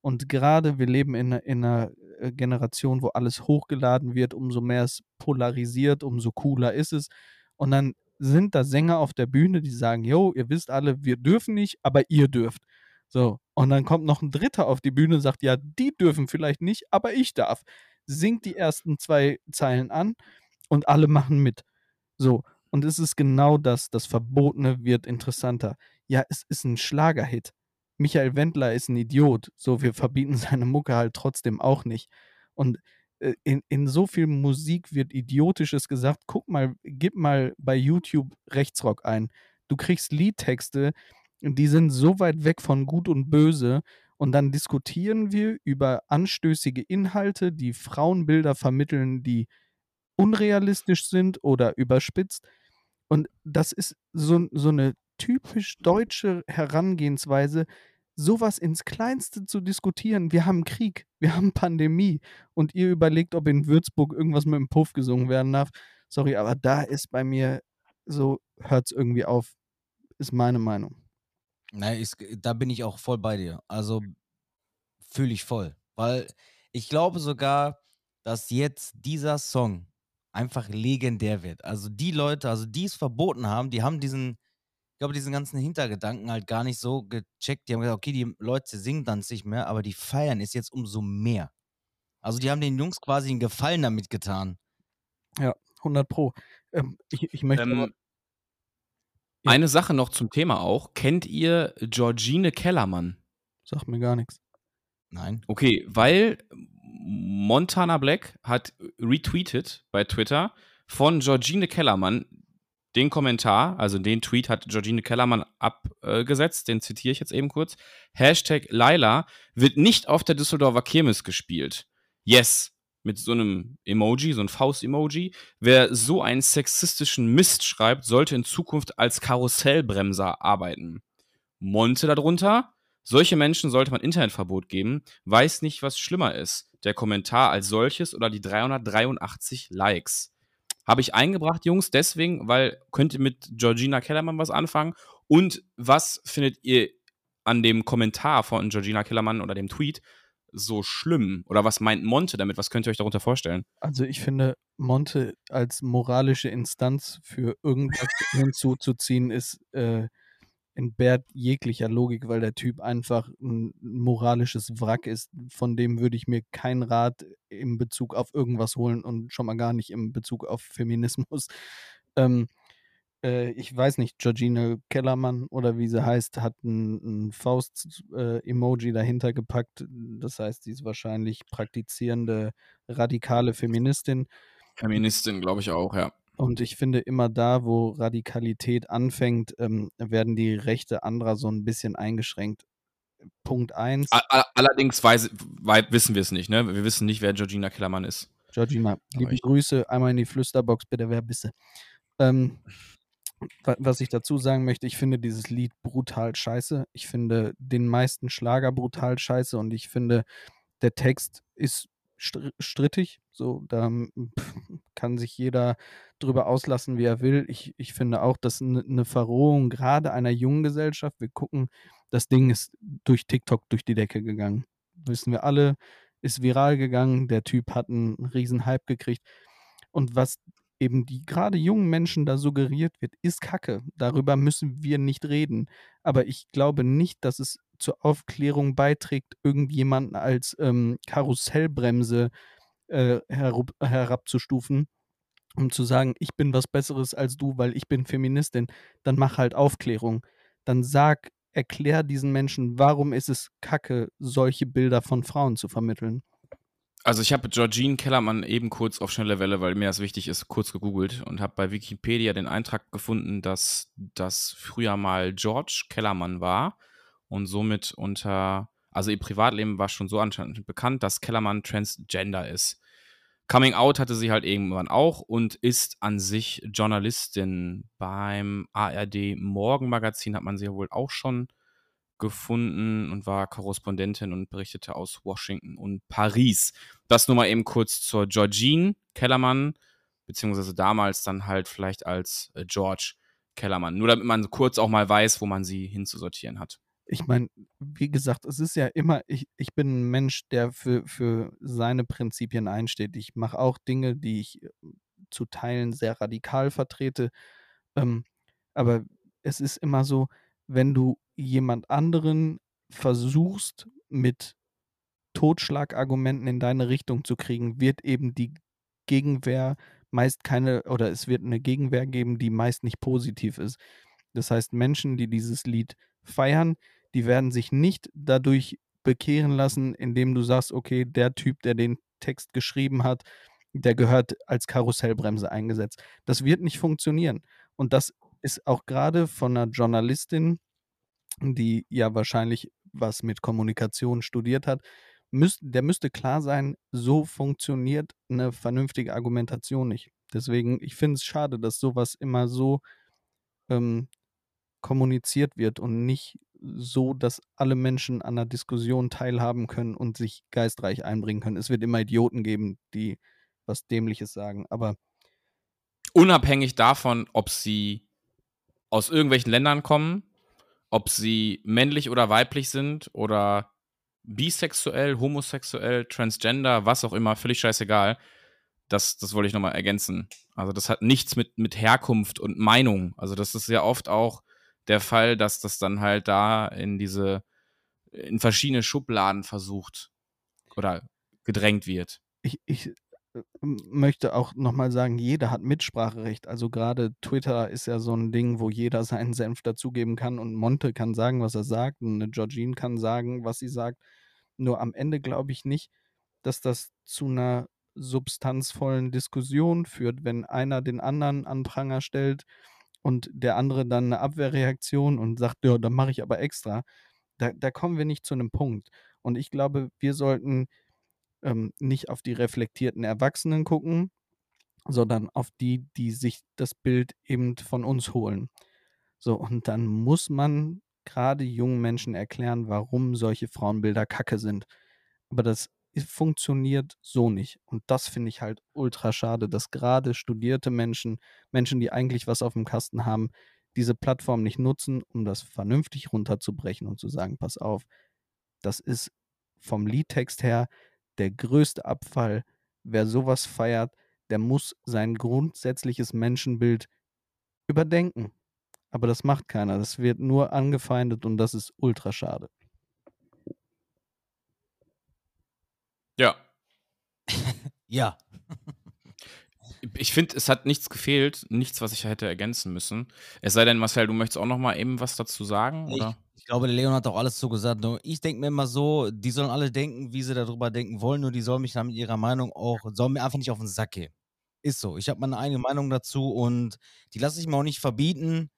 Und gerade wir leben in, in einer äh, Generation, wo alles hochgeladen wird, umso mehr es polarisiert, umso cooler ist es. Und dann sind da Sänger auf der Bühne, die sagen, yo, ihr wisst alle, wir dürfen nicht, aber ihr dürft. So, und dann kommt noch ein Dritter auf die Bühne und sagt, ja, die dürfen vielleicht nicht, aber ich darf. Singt die ersten zwei Zeilen an und alle machen mit. So, und es ist genau das, das Verbotene wird interessanter. Ja, es ist ein Schlagerhit. Michael Wendler ist ein Idiot. So, wir verbieten seine Mucke halt trotzdem auch nicht. Und äh, in, in so viel Musik wird Idiotisches gesagt. Guck mal, gib mal bei YouTube Rechtsrock ein. Du kriegst Liedtexte, die sind so weit weg von Gut und Böse. Und dann diskutieren wir über anstößige Inhalte, die Frauenbilder vermitteln, die unrealistisch sind oder überspitzt. Und das ist so, so eine typisch deutsche Herangehensweise, sowas ins Kleinste zu diskutieren. Wir haben Krieg, wir haben Pandemie und ihr überlegt, ob in Würzburg irgendwas mit dem Puff gesungen werden darf. Sorry, aber da ist bei mir so, hört es irgendwie auf, ist meine Meinung. Nein, ist, da bin ich auch voll bei dir. Also fühle ich voll. Weil ich glaube sogar, dass jetzt dieser Song einfach legendär wird. Also die Leute, also die es verboten haben, die haben diesen, ich glaube, diesen ganzen Hintergedanken halt gar nicht so gecheckt. Die haben gesagt, okay, die Leute singen dann nicht mehr, aber die feiern es jetzt umso mehr. Also die haben den Jungs quasi einen Gefallen damit getan. Ja, 100 Pro. Ähm, ich, ich, möchte ähm, ja. Eine Sache noch zum Thema auch. Kennt ihr Georgine Kellermann? Sagt mir gar nichts. Nein. Okay, weil Montana Black hat retweetet bei Twitter von Georgine Kellermann den Kommentar, also den Tweet hat Georgine Kellermann abgesetzt, den zitiere ich jetzt eben kurz. Hashtag Laila wird nicht auf der Düsseldorfer Kirmes gespielt. Yes, mit so einem Emoji, so ein Faust-Emoji. Wer so einen sexistischen Mist schreibt, sollte in Zukunft als Karussellbremser arbeiten. Monte darunter. Solche Menschen sollte man Internetverbot geben. Weiß nicht, was schlimmer ist. Der Kommentar als solches oder die 383 Likes. Habe ich eingebracht, Jungs, deswegen, weil könnt ihr mit Georgina Kellermann was anfangen? Und was findet ihr an dem Kommentar von Georgina Kellermann oder dem Tweet so schlimm? Oder was meint Monte damit? Was könnt ihr euch darunter vorstellen? Also ich finde, Monte als moralische Instanz für irgendwas hinzuzuziehen, ist äh, entbehrt jeglicher Logik, weil der Typ einfach ein moralisches Wrack ist. Von dem würde ich mir keinen Rat in Bezug auf irgendwas holen und schon mal gar nicht in Bezug auf Feminismus. Ähm, äh, ich weiß nicht, Georgina Kellermann oder wie sie heißt, hat ein, ein Faust-Emoji äh, dahinter gepackt. Das heißt, sie ist wahrscheinlich praktizierende radikale Feministin. Feministin, glaube ich auch, ja. Und ich finde, immer da, wo Radikalität anfängt, ähm, werden die Rechte anderer so ein bisschen eingeschränkt. Punkt 1. Allerdings weiß, wissen wir es nicht, ne? Wir wissen nicht, wer Georgina Kellermann ist. Georgina, liebe Grüße, einmal in die Flüsterbox, bitte, wer bist du? Ähm, was ich dazu sagen möchte, ich finde dieses Lied brutal scheiße. Ich finde den meisten Schlager brutal scheiße und ich finde, der Text ist strittig. So, da kann sich jeder drüber auslassen, wie er will. Ich, ich finde auch, dass eine ne Verrohung gerade einer jungen Gesellschaft, wir gucken, das Ding ist durch TikTok durch die Decke gegangen. Wissen wir alle, ist viral gegangen. Der Typ hat einen riesen Hype gekriegt. Und was eben die gerade jungen Menschen da suggeriert wird, ist Kacke. Darüber müssen wir nicht reden. Aber ich glaube nicht, dass es zur Aufklärung beiträgt, irgendjemanden als ähm, Karussellbremse äh, herab, herabzustufen, um zu sagen, ich bin was Besseres als du, weil ich bin Feministin. Dann mach halt Aufklärung. Dann sag, erklär diesen Menschen, warum ist es Kacke, solche Bilder von Frauen zu vermitteln. Also ich habe Georgine Kellermann eben kurz auf schnelle Welle, weil mir das wichtig ist, kurz gegoogelt und habe bei Wikipedia den Eintrag gefunden, dass das früher mal George Kellermann war und somit unter, also ihr Privatleben war schon so anscheinend bekannt, dass Kellermann Transgender ist. Coming Out hatte sie halt irgendwann auch und ist an sich Journalistin. Beim ARD Morgenmagazin hat man sie ja wohl auch schon gefunden und war Korrespondentin und berichtete aus Washington und Paris. Das nur mal eben kurz zur Georgine Kellermann, beziehungsweise damals dann halt vielleicht als äh, George Kellermann. Nur damit man kurz auch mal weiß, wo man sie hinzusortieren hat. Ich meine, wie gesagt, es ist ja immer, ich, ich bin ein Mensch, der für, für seine Prinzipien einsteht. Ich mache auch Dinge, die ich äh, zu Teilen sehr radikal vertrete. Ähm, aber es ist immer so, wenn du jemand anderen versuchst, mit Totschlagargumenten in deine Richtung zu kriegen, wird eben die Gegenwehr meist keine, oder es wird eine Gegenwehr geben, die meist nicht positiv ist. Das heißt, Menschen, die dieses Lied feiern, die werden sich nicht dadurch bekehren lassen, indem du sagst, okay, der Typ, der den Text geschrieben hat, der gehört als Karussellbremse eingesetzt. Das wird nicht funktionieren. Und das ist auch gerade von einer Journalistin, die ja wahrscheinlich was mit Kommunikation studiert hat, müsst, der müsste klar sein, so funktioniert eine vernünftige Argumentation nicht. Deswegen, ich finde es schade, dass sowas immer so ähm, kommuniziert wird und nicht so, dass alle Menschen an der Diskussion teilhaben können und sich geistreich einbringen können. Es wird immer Idioten geben, die was Dämliches sagen, aber unabhängig davon, ob sie aus irgendwelchen Ländern kommen, ob sie männlich oder weiblich sind oder bisexuell, homosexuell, transgender, was auch immer, völlig scheißegal. Das, das wollte ich nochmal ergänzen. Also das hat nichts mit, mit Herkunft und Meinung. Also das ist ja oft auch der Fall, dass das dann halt da in diese, in verschiedene Schubladen versucht oder gedrängt wird. Ich, ich möchte auch nochmal sagen, jeder hat Mitspracherecht. Also gerade Twitter ist ja so ein Ding, wo jeder seinen Senf dazugeben kann und Monte kann sagen, was er sagt und eine Georgine kann sagen, was sie sagt. Nur am Ende glaube ich nicht, dass das zu einer substanzvollen Diskussion führt, wenn einer den anderen an Pranger stellt und der andere dann eine Abwehrreaktion und sagt, ja, dann mache ich aber extra. Da, da kommen wir nicht zu einem Punkt. Und ich glaube, wir sollten ähm, nicht auf die reflektierten Erwachsenen gucken, sondern auf die, die sich das Bild eben von uns holen. So, und dann muss man gerade jungen Menschen erklären, warum solche Frauenbilder kacke sind. Aber das funktioniert so nicht. Und das finde ich halt ultra schade, dass gerade studierte Menschen, Menschen, die eigentlich was auf dem Kasten haben, diese Plattform nicht nutzen, um das vernünftig runterzubrechen und zu sagen, pass auf, das ist vom Liedtext her der größte Abfall. Wer sowas feiert, der muss sein grundsätzliches Menschenbild überdenken. Aber das macht keiner. Das wird nur angefeindet und das ist ultra schade. Ja. ja. Ich finde, es hat nichts gefehlt, nichts, was ich hätte ergänzen müssen. Es sei denn, Marcel, du möchtest auch noch mal eben was dazu sagen, oder? Ich glaube, der Leon hat auch alles so gesagt. ich denke mir immer so, die sollen alle denken, wie sie darüber denken wollen, nur die sollen mich dann mit ihrer Meinung auch, sollen mir einfach nicht auf den Sack gehen. Ist so. Ich habe meine eigene Meinung dazu und die lasse ich mir auch nicht verbieten.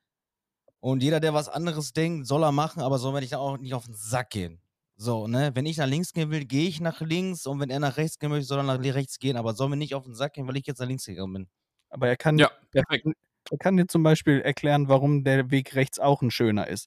Und jeder, der was anderes denkt, soll er machen, aber soll mir nicht auch nicht auf den Sack gehen. So, ne? Wenn ich nach links gehen will, gehe ich nach links und wenn er nach rechts gehen möchte, soll er nach rechts gehen, aber soll mir nicht auf den Sack gehen, weil ich jetzt nach links gegangen bin. Aber er kann, ja, perfekt. Er kann dir zum Beispiel erklären, warum der Weg rechts auch ein schöner ist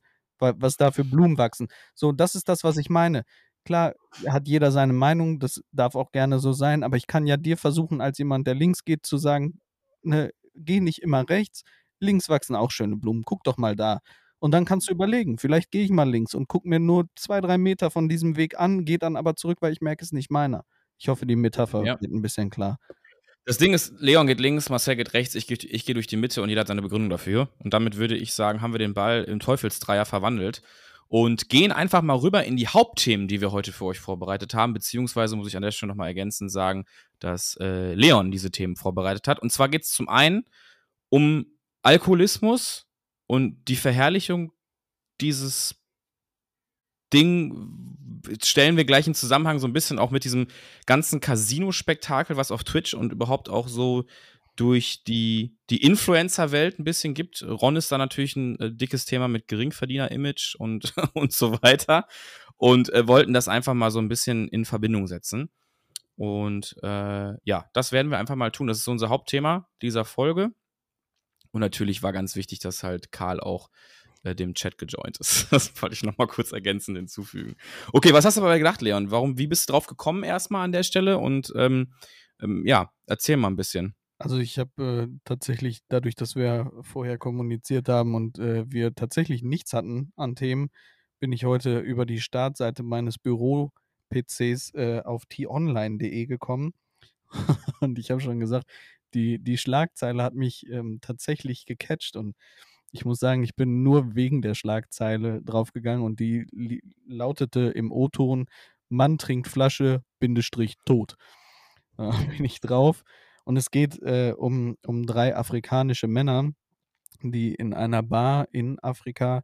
was da für Blumen wachsen. So, das ist das, was ich meine. Klar, hat jeder seine Meinung, das darf auch gerne so sein, aber ich kann ja dir versuchen, als jemand, der links geht, zu sagen, ne, geh nicht immer rechts, links wachsen auch schöne Blumen, guck doch mal da. Und dann kannst du überlegen, vielleicht gehe ich mal links und guck mir nur zwei, drei Meter von diesem Weg an, gehe dann aber zurück, weil ich merke, es ist nicht meiner. Ich hoffe, die Metapher ja. wird ein bisschen klar. Das Ding ist, Leon geht links, Marcel geht rechts, ich, ich gehe durch die Mitte und jeder hat seine Begründung dafür. Und damit würde ich sagen, haben wir den Ball im Teufelsdreier verwandelt und gehen einfach mal rüber in die Hauptthemen, die wir heute für euch vorbereitet haben. Beziehungsweise muss ich an der Stelle nochmal ergänzen sagen, dass äh, Leon diese Themen vorbereitet hat. Und zwar geht es zum einen um Alkoholismus und die Verherrlichung dieses Ding, stellen wir gleich in Zusammenhang so ein bisschen auch mit diesem ganzen Casino-Spektakel, was auf Twitch und überhaupt auch so durch die, die Influencer-Welt ein bisschen gibt. Ron ist da natürlich ein äh, dickes Thema mit Geringverdiener-Image und, und so weiter. Und äh, wollten das einfach mal so ein bisschen in Verbindung setzen. Und äh, ja, das werden wir einfach mal tun. Das ist unser Hauptthema dieser Folge. Und natürlich war ganz wichtig, dass halt Karl auch äh, dem Chat gejoint ist. Das wollte ich nochmal kurz ergänzend hinzufügen. Okay, was hast du aber gedacht, Leon? Warum, wie bist du drauf gekommen erstmal an der Stelle? Und ähm, ähm, ja, erzähl mal ein bisschen. Also ich habe äh, tatsächlich, dadurch, dass wir vorher kommuniziert haben und äh, wir tatsächlich nichts hatten an Themen, bin ich heute über die Startseite meines Büro-PCs äh, auf t-online.de gekommen. und ich habe schon gesagt, die, die Schlagzeile hat mich ähm, tatsächlich gecatcht und ich muss sagen, ich bin nur wegen der Schlagzeile draufgegangen und die lautete im O-Ton: Mann trinkt Flasche, Bindestrich, tot. Da bin ich drauf. Und es geht äh, um, um drei afrikanische Männer, die in einer Bar in Afrika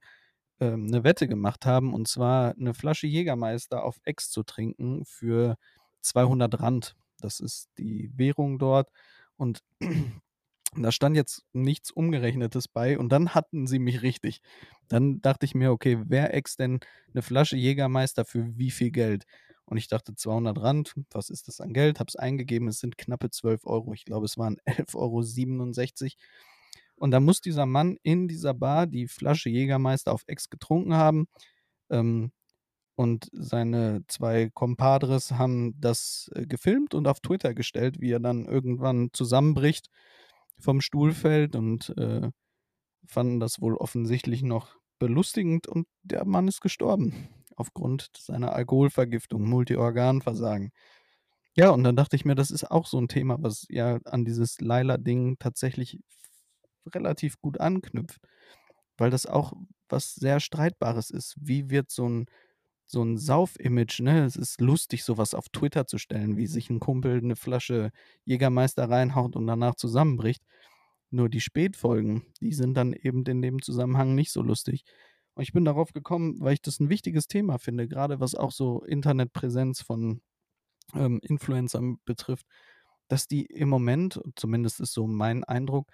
äh, eine Wette gemacht haben, und zwar eine Flasche Jägermeister auf Ex zu trinken für 200 Rand. Das ist die Währung dort. Und da stand jetzt nichts Umgerechnetes bei und dann hatten sie mich richtig. Dann dachte ich mir, okay, wer ex denn eine Flasche Jägermeister für wie viel Geld? Und ich dachte 200 Rand, was ist das an Geld? Habe es eingegeben, es sind knappe 12 Euro. Ich glaube, es waren 11,67 Euro. Und da muss dieser Mann in dieser Bar die Flasche Jägermeister auf Ex getrunken haben. Ähm, und seine zwei Compadres haben das äh, gefilmt und auf Twitter gestellt, wie er dann irgendwann zusammenbricht vom Stuhl fällt und äh, fanden das wohl offensichtlich noch belustigend und der Mann ist gestorben aufgrund seiner Alkoholvergiftung, Multiorganversagen. Ja, und dann dachte ich mir, das ist auch so ein Thema, was ja an dieses Laila-Ding tatsächlich relativ gut anknüpft, weil das auch was sehr Streitbares ist. Wie wird so ein so ein Sauf-Image, ne? Es ist lustig, sowas auf Twitter zu stellen, wie sich ein Kumpel eine Flasche Jägermeister reinhaut und danach zusammenbricht. Nur die Spätfolgen, die sind dann eben in dem Zusammenhang nicht so lustig. Und ich bin darauf gekommen, weil ich das ein wichtiges Thema finde, gerade was auch so Internetpräsenz von ähm, Influencern betrifft, dass die im Moment, zumindest ist so mein Eindruck,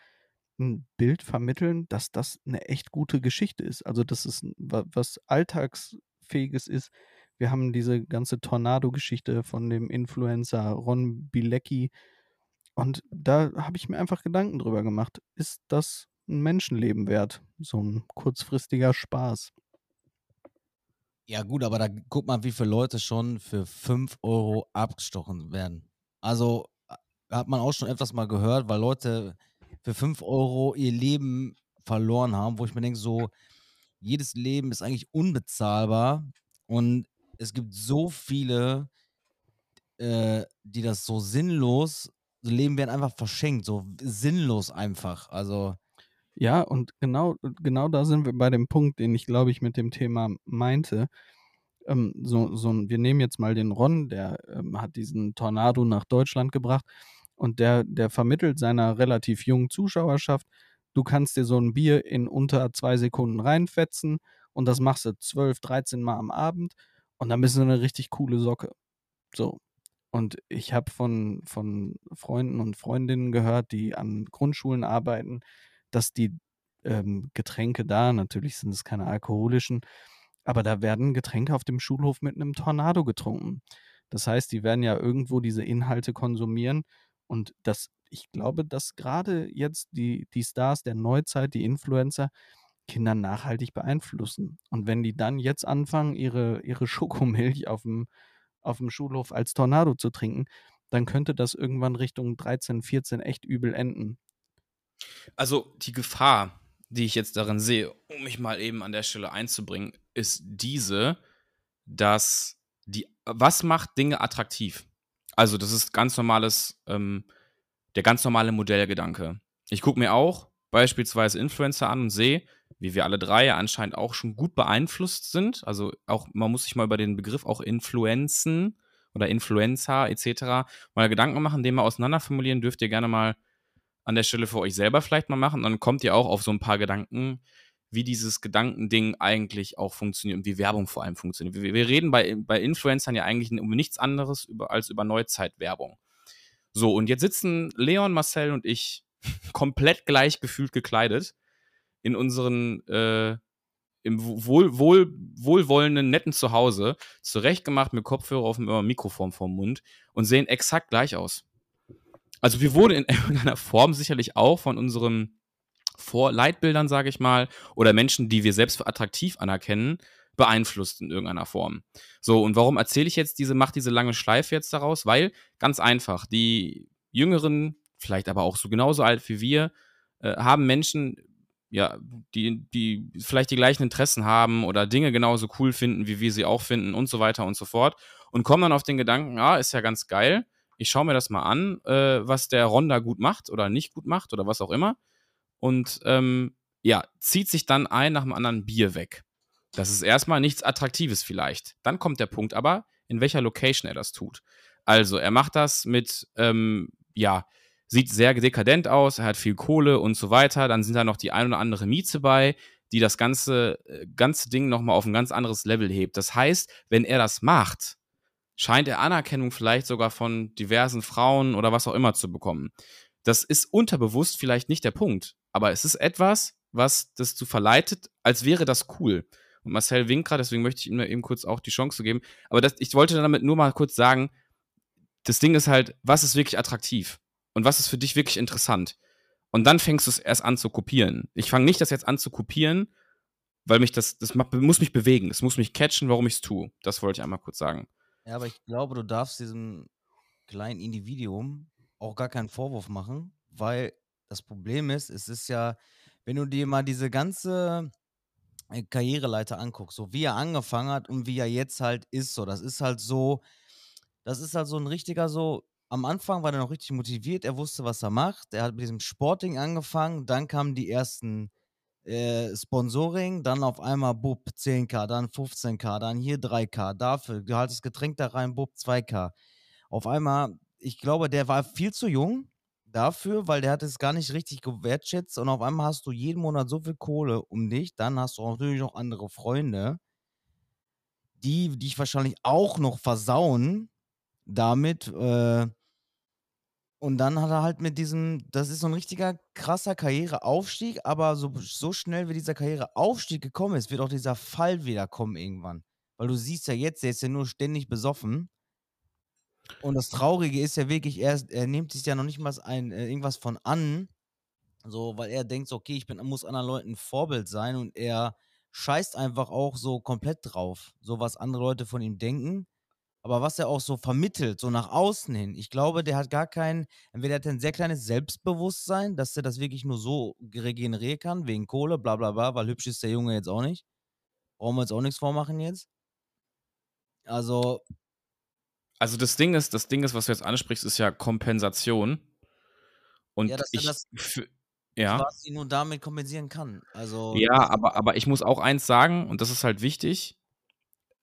ein Bild vermitteln, dass das eine echt gute Geschichte ist. Also, dass es was Alltags fähiges ist. Wir haben diese ganze Tornado-Geschichte von dem Influencer Ron Bilecki. Und da habe ich mir einfach Gedanken drüber gemacht. Ist das ein Menschenleben wert? So ein kurzfristiger Spaß. Ja, gut, aber da guck mal, wie viele Leute schon für 5 Euro abgestochen werden. Also hat man auch schon etwas mal gehört, weil Leute für 5 Euro ihr Leben verloren haben, wo ich mir denke, so, jedes Leben ist eigentlich unbezahlbar und es gibt so viele, äh, die das so sinnlos, so Leben werden einfach verschenkt, so sinnlos einfach. Also. Ja, und genau, genau da sind wir bei dem Punkt, den ich, glaube ich, mit dem Thema meinte. Ähm, so, so, wir nehmen jetzt mal den Ron, der ähm, hat diesen Tornado nach Deutschland gebracht und der, der vermittelt seiner relativ jungen Zuschauerschaft, Du kannst dir so ein Bier in unter zwei Sekunden reinfetzen und das machst du 12, 13 Mal am Abend und dann bist du eine richtig coole Socke. So. Und ich habe von, von Freunden und Freundinnen gehört, die an Grundschulen arbeiten, dass die ähm, Getränke da, natürlich sind es keine alkoholischen, aber da werden Getränke auf dem Schulhof mit einem Tornado getrunken. Das heißt, die werden ja irgendwo diese Inhalte konsumieren und das ich glaube, dass gerade jetzt die, die Stars der Neuzeit, die Influencer, Kinder nachhaltig beeinflussen. Und wenn die dann jetzt anfangen, ihre, ihre Schokomilch auf dem, auf dem Schulhof als Tornado zu trinken, dann könnte das irgendwann Richtung 13, 14 echt übel enden. Also die Gefahr, die ich jetzt darin sehe, um mich mal eben an der Stelle einzubringen, ist diese, dass die, was macht Dinge attraktiv? Also das ist ganz normales ähm, der ganz normale Modellgedanke. Ich gucke mir auch beispielsweise Influencer an und sehe, wie wir alle drei ja anscheinend auch schon gut beeinflusst sind. Also auch, man muss sich mal über den Begriff auch Influenzen oder Influencer etc. mal Gedanken machen, den mal auseinanderformulieren, dürft ihr gerne mal an der Stelle für euch selber vielleicht mal machen. Dann kommt ihr auch auf so ein paar Gedanken, wie dieses Gedankending eigentlich auch funktioniert und wie Werbung vor allem funktioniert. Wir, wir reden bei, bei Influencern ja eigentlich um nichts anderes über, als über Neuzeitwerbung. So, und jetzt sitzen Leon, Marcel und ich komplett gleich gefühlt gekleidet in unseren äh, im wohl, wohl, wohlwollenden, netten Zuhause, zurechtgemacht mit Kopfhörer auf dem Mikrofon vorm Mund und sehen exakt gleich aus. Also wir wurden in irgendeiner Form sicherlich auch von unseren Vorleitbildern, sage ich mal, oder Menschen, die wir selbst für attraktiv anerkennen, beeinflusst in irgendeiner Form. So, und warum erzähle ich jetzt diese, mach diese lange Schleife jetzt daraus? Weil, ganz einfach, die Jüngeren, vielleicht aber auch so genauso alt wie wir, äh, haben Menschen, ja, die, die vielleicht die gleichen Interessen haben oder Dinge genauso cool finden, wie wir sie auch finden und so weiter und so fort. Und kommen dann auf den Gedanken, ah, ist ja ganz geil, ich schaue mir das mal an, äh, was der Ronda gut macht oder nicht gut macht oder was auch immer. Und ähm, ja, zieht sich dann ein nach dem anderen Bier weg. Das ist erstmal nichts Attraktives vielleicht. Dann kommt der Punkt aber, in welcher Location er das tut. Also, er macht das mit, ähm, ja, sieht sehr dekadent aus, er hat viel Kohle und so weiter. Dann sind da noch die ein oder andere Miete bei, die das ganze, äh, ganze Ding nochmal auf ein ganz anderes Level hebt. Das heißt, wenn er das macht, scheint er Anerkennung vielleicht sogar von diversen Frauen oder was auch immer zu bekommen. Das ist unterbewusst vielleicht nicht der Punkt, aber es ist etwas, was das zu verleitet, als wäre das cool. Und Marcel winkt gerade, deswegen möchte ich ihm eben kurz auch die Chance geben. Aber das, ich wollte damit nur mal kurz sagen, das Ding ist halt, was ist wirklich attraktiv? Und was ist für dich wirklich interessant? Und dann fängst du es erst an zu kopieren. Ich fange nicht das jetzt an zu kopieren, weil mich das, das muss mich bewegen. Es muss mich catchen, warum ich es tue. Das wollte ich einmal kurz sagen. Ja, aber ich glaube, du darfst diesem kleinen Individuum auch gar keinen Vorwurf machen, weil das Problem ist, es ist ja, wenn du dir mal diese ganze äh, Karriereleiter anguckst, so wie er angefangen hat und wie er jetzt halt ist, so, das ist halt so, das ist halt so ein richtiger so, am Anfang war er noch richtig motiviert, er wusste, was er macht, er hat mit diesem Sporting angefangen, dann kamen die ersten äh, Sponsoring, dann auf einmal Bub 10k, dann 15k, dann hier 3k, dafür, du haltest Getränk da rein, Bub 2k. Auf einmal, ich glaube, der war viel zu jung, dafür, weil der hat es gar nicht richtig gewertschätzt und auf einmal hast du jeden Monat so viel Kohle um dich, dann hast du natürlich noch andere Freunde, die dich wahrscheinlich auch noch versauen damit. Äh, und dann hat er halt mit diesem, das ist so ein richtiger krasser Karriereaufstieg, aber so, so schnell wie dieser Karriereaufstieg gekommen ist, wird auch dieser Fall wieder kommen irgendwann. Weil du siehst ja jetzt, er ist ja nur ständig besoffen und das Traurige ist ja wirklich, er, er nimmt sich ja noch nicht mal ein, äh, irgendwas von an, so, weil er denkt, so, okay, ich bin, muss anderen Leuten Vorbild sein und er scheißt einfach auch so komplett drauf, so was andere Leute von ihm denken. Aber was er auch so vermittelt, so nach außen hin, ich glaube, der hat gar kein, entweder hat er ein sehr kleines Selbstbewusstsein, dass er das wirklich nur so regenerieren kann, wegen Kohle, bla bla bla, weil hübsch ist der Junge jetzt auch nicht. Brauchen wir jetzt auch nichts vormachen jetzt. Also, also das Ding ist, das Ding ist, was du jetzt ansprichst, ist ja Kompensation. Und ja, dass ich, das ja. quasi nur damit kompensieren kann. Also, Ja, aber, aber ich muss auch eins sagen, und das ist halt wichtig,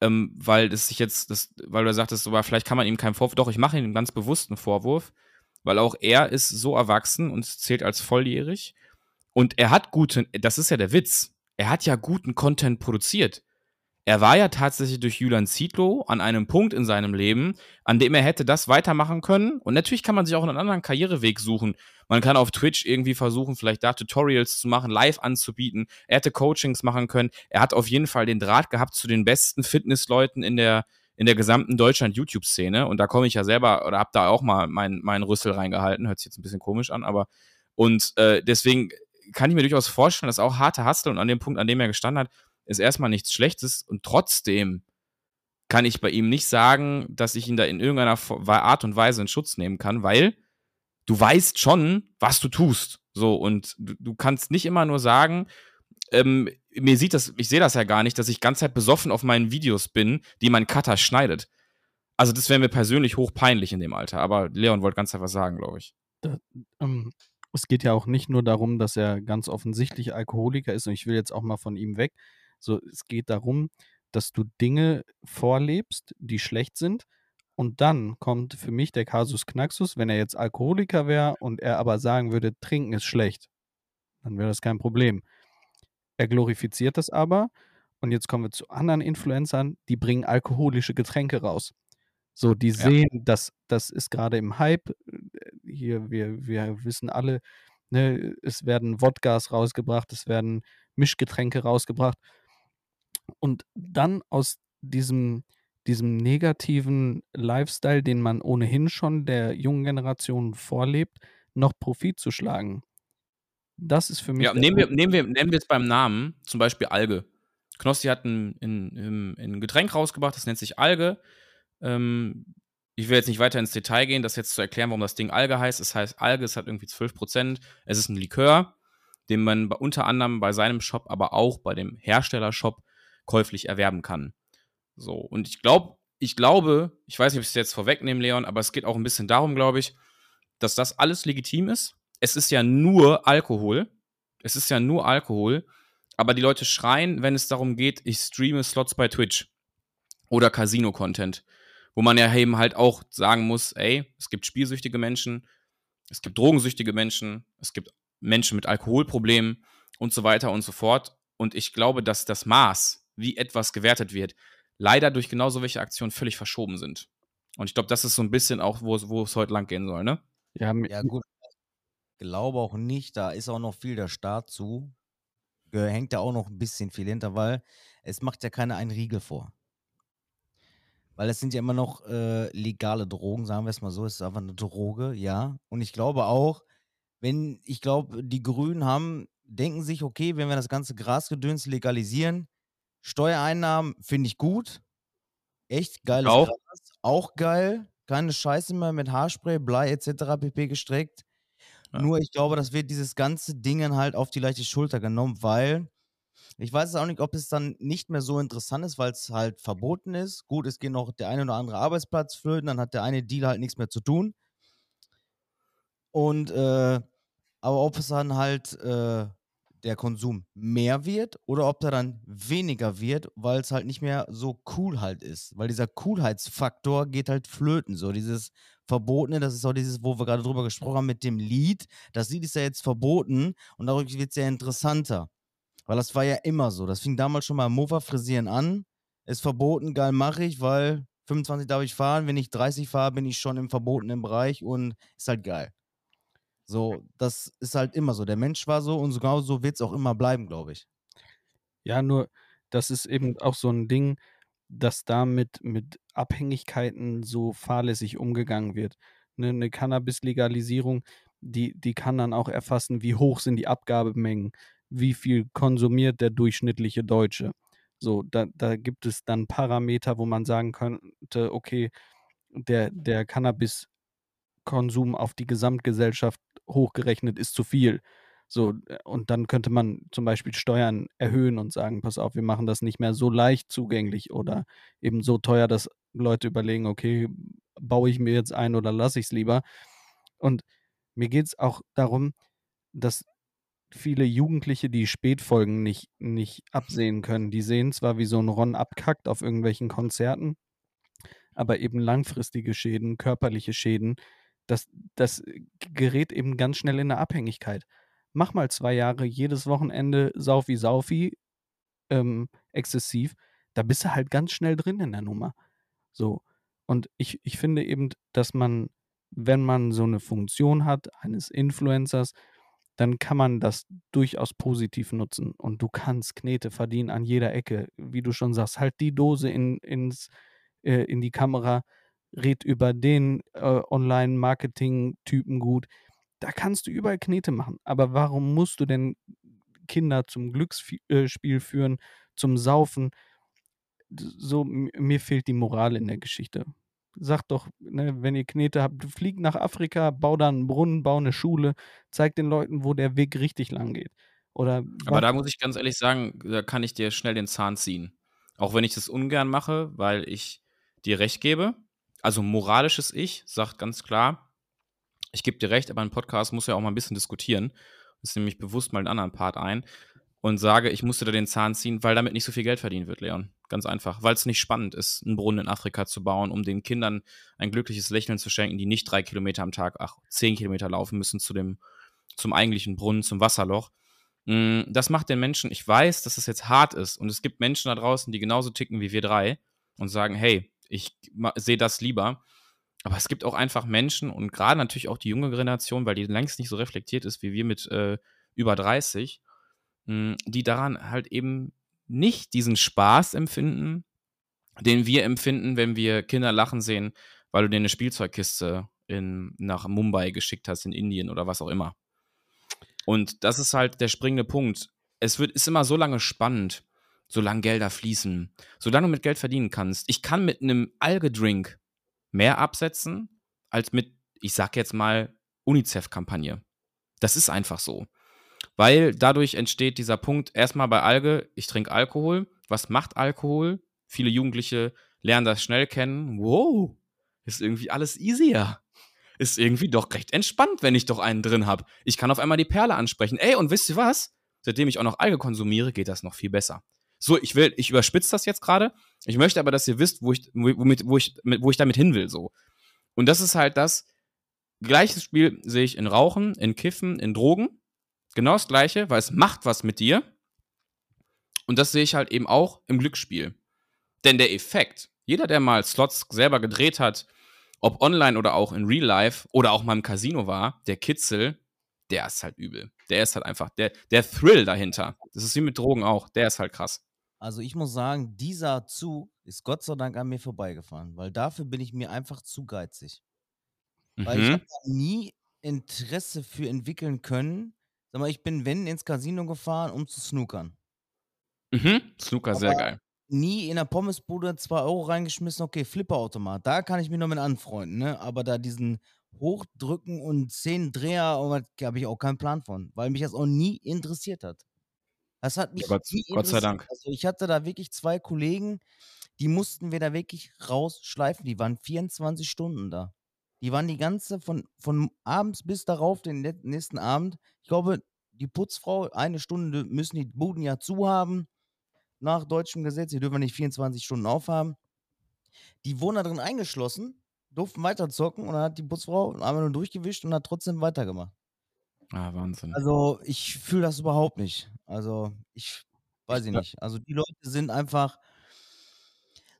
ähm, weil das sich jetzt, das, weil du sagtest, aber vielleicht kann man ihm keinen Vorwurf, doch, ich mache ihm ganz bewusst einen Vorwurf, weil auch er ist so erwachsen und zählt als volljährig. Und er hat guten, das ist ja der Witz, er hat ja guten Content produziert er war ja tatsächlich durch Julian Zietlow an einem Punkt in seinem Leben, an dem er hätte das weitermachen können. Und natürlich kann man sich auch einen anderen Karriereweg suchen. Man kann auf Twitch irgendwie versuchen, vielleicht da Tutorials zu machen, live anzubieten. Er hätte Coachings machen können. Er hat auf jeden Fall den Draht gehabt zu den besten Fitnessleuten in der, in der gesamten Deutschland-YouTube-Szene. Und da komme ich ja selber oder habe da auch mal meinen mein Rüssel reingehalten. Hört sich jetzt ein bisschen komisch an, aber und äh, deswegen kann ich mir durchaus vorstellen, dass auch harte Hustle und an dem Punkt, an dem er gestanden hat, ist erstmal nichts Schlechtes und trotzdem kann ich bei ihm nicht sagen, dass ich ihn da in irgendeiner Art und Weise in Schutz nehmen kann, weil du weißt schon, was du tust. So, und du, du kannst nicht immer nur sagen, ähm, mir sieht das, ich sehe das ja gar nicht, dass ich ganz Zeit besoffen auf meinen Videos bin, die mein Cutter schneidet. Also, das wäre mir persönlich hochpeinlich in dem Alter. Aber Leon wollte ganz was sagen, glaube ich. Da, ähm, es geht ja auch nicht nur darum, dass er ganz offensichtlich Alkoholiker ist und ich will jetzt auch mal von ihm weg, so, es geht darum, dass du Dinge vorlebst, die schlecht sind. Und dann kommt für mich der Kasus Knaxus, wenn er jetzt Alkoholiker wäre und er aber sagen würde, trinken ist schlecht, dann wäre das kein Problem. er glorifiziert das aber. Und jetzt kommen wir zu anderen Influencern, die bringen alkoholische Getränke raus. So, die Ja. sehen, dass das ist gerade im Hype. äh, Hier, wir, wir wissen alle, ne, es werden Wodkas rausgebracht, es werden Mischgetränke rausgebracht. Und dann aus diesem, diesem negativen Lifestyle, den man ohnehin schon der jungen Generation vorlebt, noch Profit zu schlagen. Das ist für mich. Ja, nehmen wir, nehmen, wir, nehmen wir es beim Namen, zum Beispiel Alge. Knossi hat ein, ein, ein, Getränk rausgebracht, das nennt sich Alge. Ähm, ich will jetzt nicht weiter ins Detail gehen, das jetzt zu erklären, warum das Ding Alge heißt. Es heißt Alge, es hat irgendwie 12%. Es ist ein Likör, den man unter anderem bei seinem Shop, aber auch bei dem Herstellershop käuflich erwerben kann. So, und ich glaube, ich glaube, ich weiß nicht, ob ich es jetzt vorwegnehme, Leon, aber es geht auch ein bisschen darum, glaube ich, dass das alles legitim ist. Es ist ja nur Alkohol. Es ist ja nur Alkohol. Aber die Leute schreien, wenn es darum geht, ich streame Slots bei Twitch oder Casino-Content. Wo man ja eben halt auch sagen muss, ey, es gibt spielsüchtige Menschen, es gibt drogensüchtige Menschen, es gibt Menschen mit Alkoholproblemen und so weiter und so fort. Und ich glaube, dass das Maß, wie etwas gewertet wird, leider durch genau solche Aktionen völlig verschoben sind. Und ich glaube, das ist so ein bisschen auch, wo es, wo es heute lang gehen soll, ne? Ja, Ja, gut. Glaube auch nicht, da ist auch noch viel der Staat zu. Hängt da auch noch ein bisschen viel hinter, weil es macht ja keiner einen Riegel vor. Weil es sind ja immer noch äh, legale Drogen, sagen wir es mal so. Es ist einfach eine Droge, ja. Und ich glaube auch, wenn, ich glaube, die Grünen haben, denken sich, okay, wenn wir das ganze Grasgedöns legalisieren, Steuereinnahmen finde ich gut. Echt geiles auch. Gras. Auch geil. Keine Scheiße mehr mit Haarspray, Blei etc. pp. gestreckt. Ja. Nur ich glaube, das wird dieses ganze Ding halt auf die leichte Schulter genommen, weil ich weiß auch nicht, ob es dann nicht mehr so interessant ist, weil es halt verboten ist. Gut, es geht noch der eine oder andere Arbeitsplatz flöten, dann hat der eine Deal halt nichts mehr zu tun. Und äh, aber ob es dann halt äh, der Konsum mehr wird oder ob der dann weniger wird, weil es halt nicht mehr so cool halt ist. Weil dieser Coolheitsfaktor geht halt flöten. So dieses Verbotene, das ist auch dieses, wo wir gerade drüber gesprochen haben mit dem Lied. Das Lied ist ja jetzt verboten und dadurch wird es ja interessanter. Weil das war ja immer so. Das fing damals schon mal im Mofa-Frisieren an. Ist verboten, geil mache ich, weil 25 darf ich fahren. Wenn ich 30 fahre, bin ich schon im verbotenen Bereich und ist halt geil. So, das ist halt immer so. Der Mensch war so und genau so wird es auch immer bleiben, glaube ich. Ja, nur das ist eben auch so ein Ding, dass da mit, Abhängigkeiten so fahrlässig umgegangen wird. Ne, eine Cannabis-Legalisierung, die, die kann dann auch erfassen, wie hoch sind die Abgabemengen, wie viel konsumiert der durchschnittliche Deutsche. So, da, da gibt es dann Parameter, wo man sagen könnte, okay, der, der Cannabis-Konsum auf die Gesamtgesellschaft hochgerechnet ist zu viel. So, äh, und dann könnte man zum Beispiel Steuern erhöhen und sagen, pass auf, wir machen das nicht mehr so leicht zugänglich oder eben so teuer, dass Leute überlegen, okay, baue ich mir jetzt ein oder lasse ich es lieber. Und mir geht es auch darum, dass viele Jugendliche die Spätfolgen nicht, nicht absehen können. Die sehen zwar, wie so ein Ron abkackt auf irgendwelchen Konzerten, aber eben langfristige Schäden, körperliche Schäden, das, das gerät eben ganz schnell in eine Abhängigkeit. Mach mal zwei Jahre jedes Wochenende Saufi Saufi ähm, exzessiv, da bist du halt ganz schnell drin in der Nummer. So. Und ich, ich finde eben, dass man, wenn man so eine Funktion hat, eines Influencers, dann kann man das durchaus positiv nutzen. Und du kannst Knete verdienen an jeder Ecke. Wie du schon sagst, halt die Dose in, ins, äh, in die Kamera, red über den äh, Online-Marketing-Typen gut. Da kannst du überall Knete machen. Aber warum musst du denn Kinder zum Glücksspiel führen, zum Saufen? So, mir fehlt die Moral in der Geschichte. Sagt doch, ne, wenn ihr Knete habt, fliegt nach Afrika, bau da einen Brunnen, bau eine Schule, zeig den Leuten, wo der Weg richtig lang geht. Oder Aber da muss ich ganz ehrlich sagen, da kann ich dir schnell den Zahn ziehen. Auch wenn ich das ungern mache, weil ich dir recht gebe. Also moralisches Ich sagt ganz klar, ich gebe dir recht, aber ein Podcast muss ja auch mal ein bisschen diskutieren. Das nehme ich bewusst mal einen anderen Part ein und sage, ich musste da den Zahn ziehen, weil damit nicht so viel Geld verdient wird, Leon. Ganz einfach. Weil es nicht spannend ist, einen Brunnen in Afrika zu bauen, um den Kindern ein glückliches Lächeln zu schenken, die nicht drei Kilometer am Tag, ach, zehn Kilometer laufen müssen zu dem, zum eigentlichen Brunnen, zum Wasserloch. Mm, Das macht den Menschen, ich weiß, dass es jetzt hart ist und es gibt Menschen da draußen, die genauso ticken wie wir drei und sagen, hey, ich sehe das lieber. Aber es gibt auch einfach Menschen und gerade natürlich auch die junge Generation, weil die längst nicht so reflektiert ist wie wir mit äh, über 30, mh, die daran halt eben nicht diesen Spaß empfinden, den wir empfinden, wenn wir Kinder lachen sehen, weil du dir eine Spielzeugkiste in, nach Mumbai geschickt hast, in Indien oder was auch immer. Und das ist halt der springende Punkt. Es wird, ist immer so lange spannend, solange Gelder fließen, solange du mit Geld verdienen kannst. Ich kann mit einem Algedrink mehr absetzen als mit, ich sag jetzt mal, UNICEF-Kampagne. Das ist einfach so. Weil dadurch entsteht dieser Punkt, erstmal bei Alge, ich trinke Alkohol. Was macht Alkohol? Viele Jugendliche lernen das schnell kennen. Wow, ist irgendwie alles easier. Ist irgendwie doch recht entspannt, wenn ich doch einen drin habe. Ich kann auf einmal die Perle ansprechen. Ey, und wisst ihr was? Seitdem ich auch noch Alge konsumiere, geht das noch viel besser. So, ich will, ich überspitze das jetzt gerade. Ich möchte aber, dass ihr wisst, wo ich, womit, wo ich, wo ich damit hin will, so. Und das ist halt das, gleiches Spiel sehe ich in Rauchen, in Kiffen, in Drogen. Genau das gleiche, weil es macht was mit dir. Und das sehe ich halt eben auch im Glücksspiel. Denn der Effekt, jeder, der mal Slots selber gedreht hat, ob online oder auch in Real Life oder auch mal im Casino war, der Kitzel, der ist halt übel. Der ist halt einfach, der, der Thrill dahinter. Das ist wie mit Drogen auch, der ist halt krass. Also ich muss sagen, dieser Zug ist Gott sei Dank an mir vorbeigefahren, weil dafür bin ich mir einfach zu geizig. Weil ich Mhm. habe nie Interesse für entwickeln können. Sag mal, ich bin, wenn, ins Casino gefahren, um zu snookern. Mhm. Snooker, sehr geil. Nie in der Pommesbude 2 Euro reingeschmissen, okay, Flipperautomat, da kann ich mich noch mit anfreunden, ne? Aber da diesen Hochdrücken und 10 Dreher, habe ich auch keinen Plan von, weil mich das auch nie interessiert hat. Das hat mich Gott- nie Gott sei. Dank. Also ich hatte da wirklich zwei Kollegen, die mussten wir da wirklich rausschleifen. Die waren 24 Stunden da. Die waren die ganze von, von abends bis darauf, den nächsten Abend. Ich glaube, die Putzfrau, eine Stunde müssen die Buden ja zu haben. Nach deutschem Gesetz. Die dürfen nicht 24 Stunden aufhaben. Die wurden da drin eingeschlossen, durften weiter zocken und dann hat die Putzfrau einmal nur durchgewischt und hat trotzdem weitergemacht. Ah, Wahnsinn. Also, ich fühle das überhaupt nicht. Also, ich weiß ich nicht. Also, die Leute sind einfach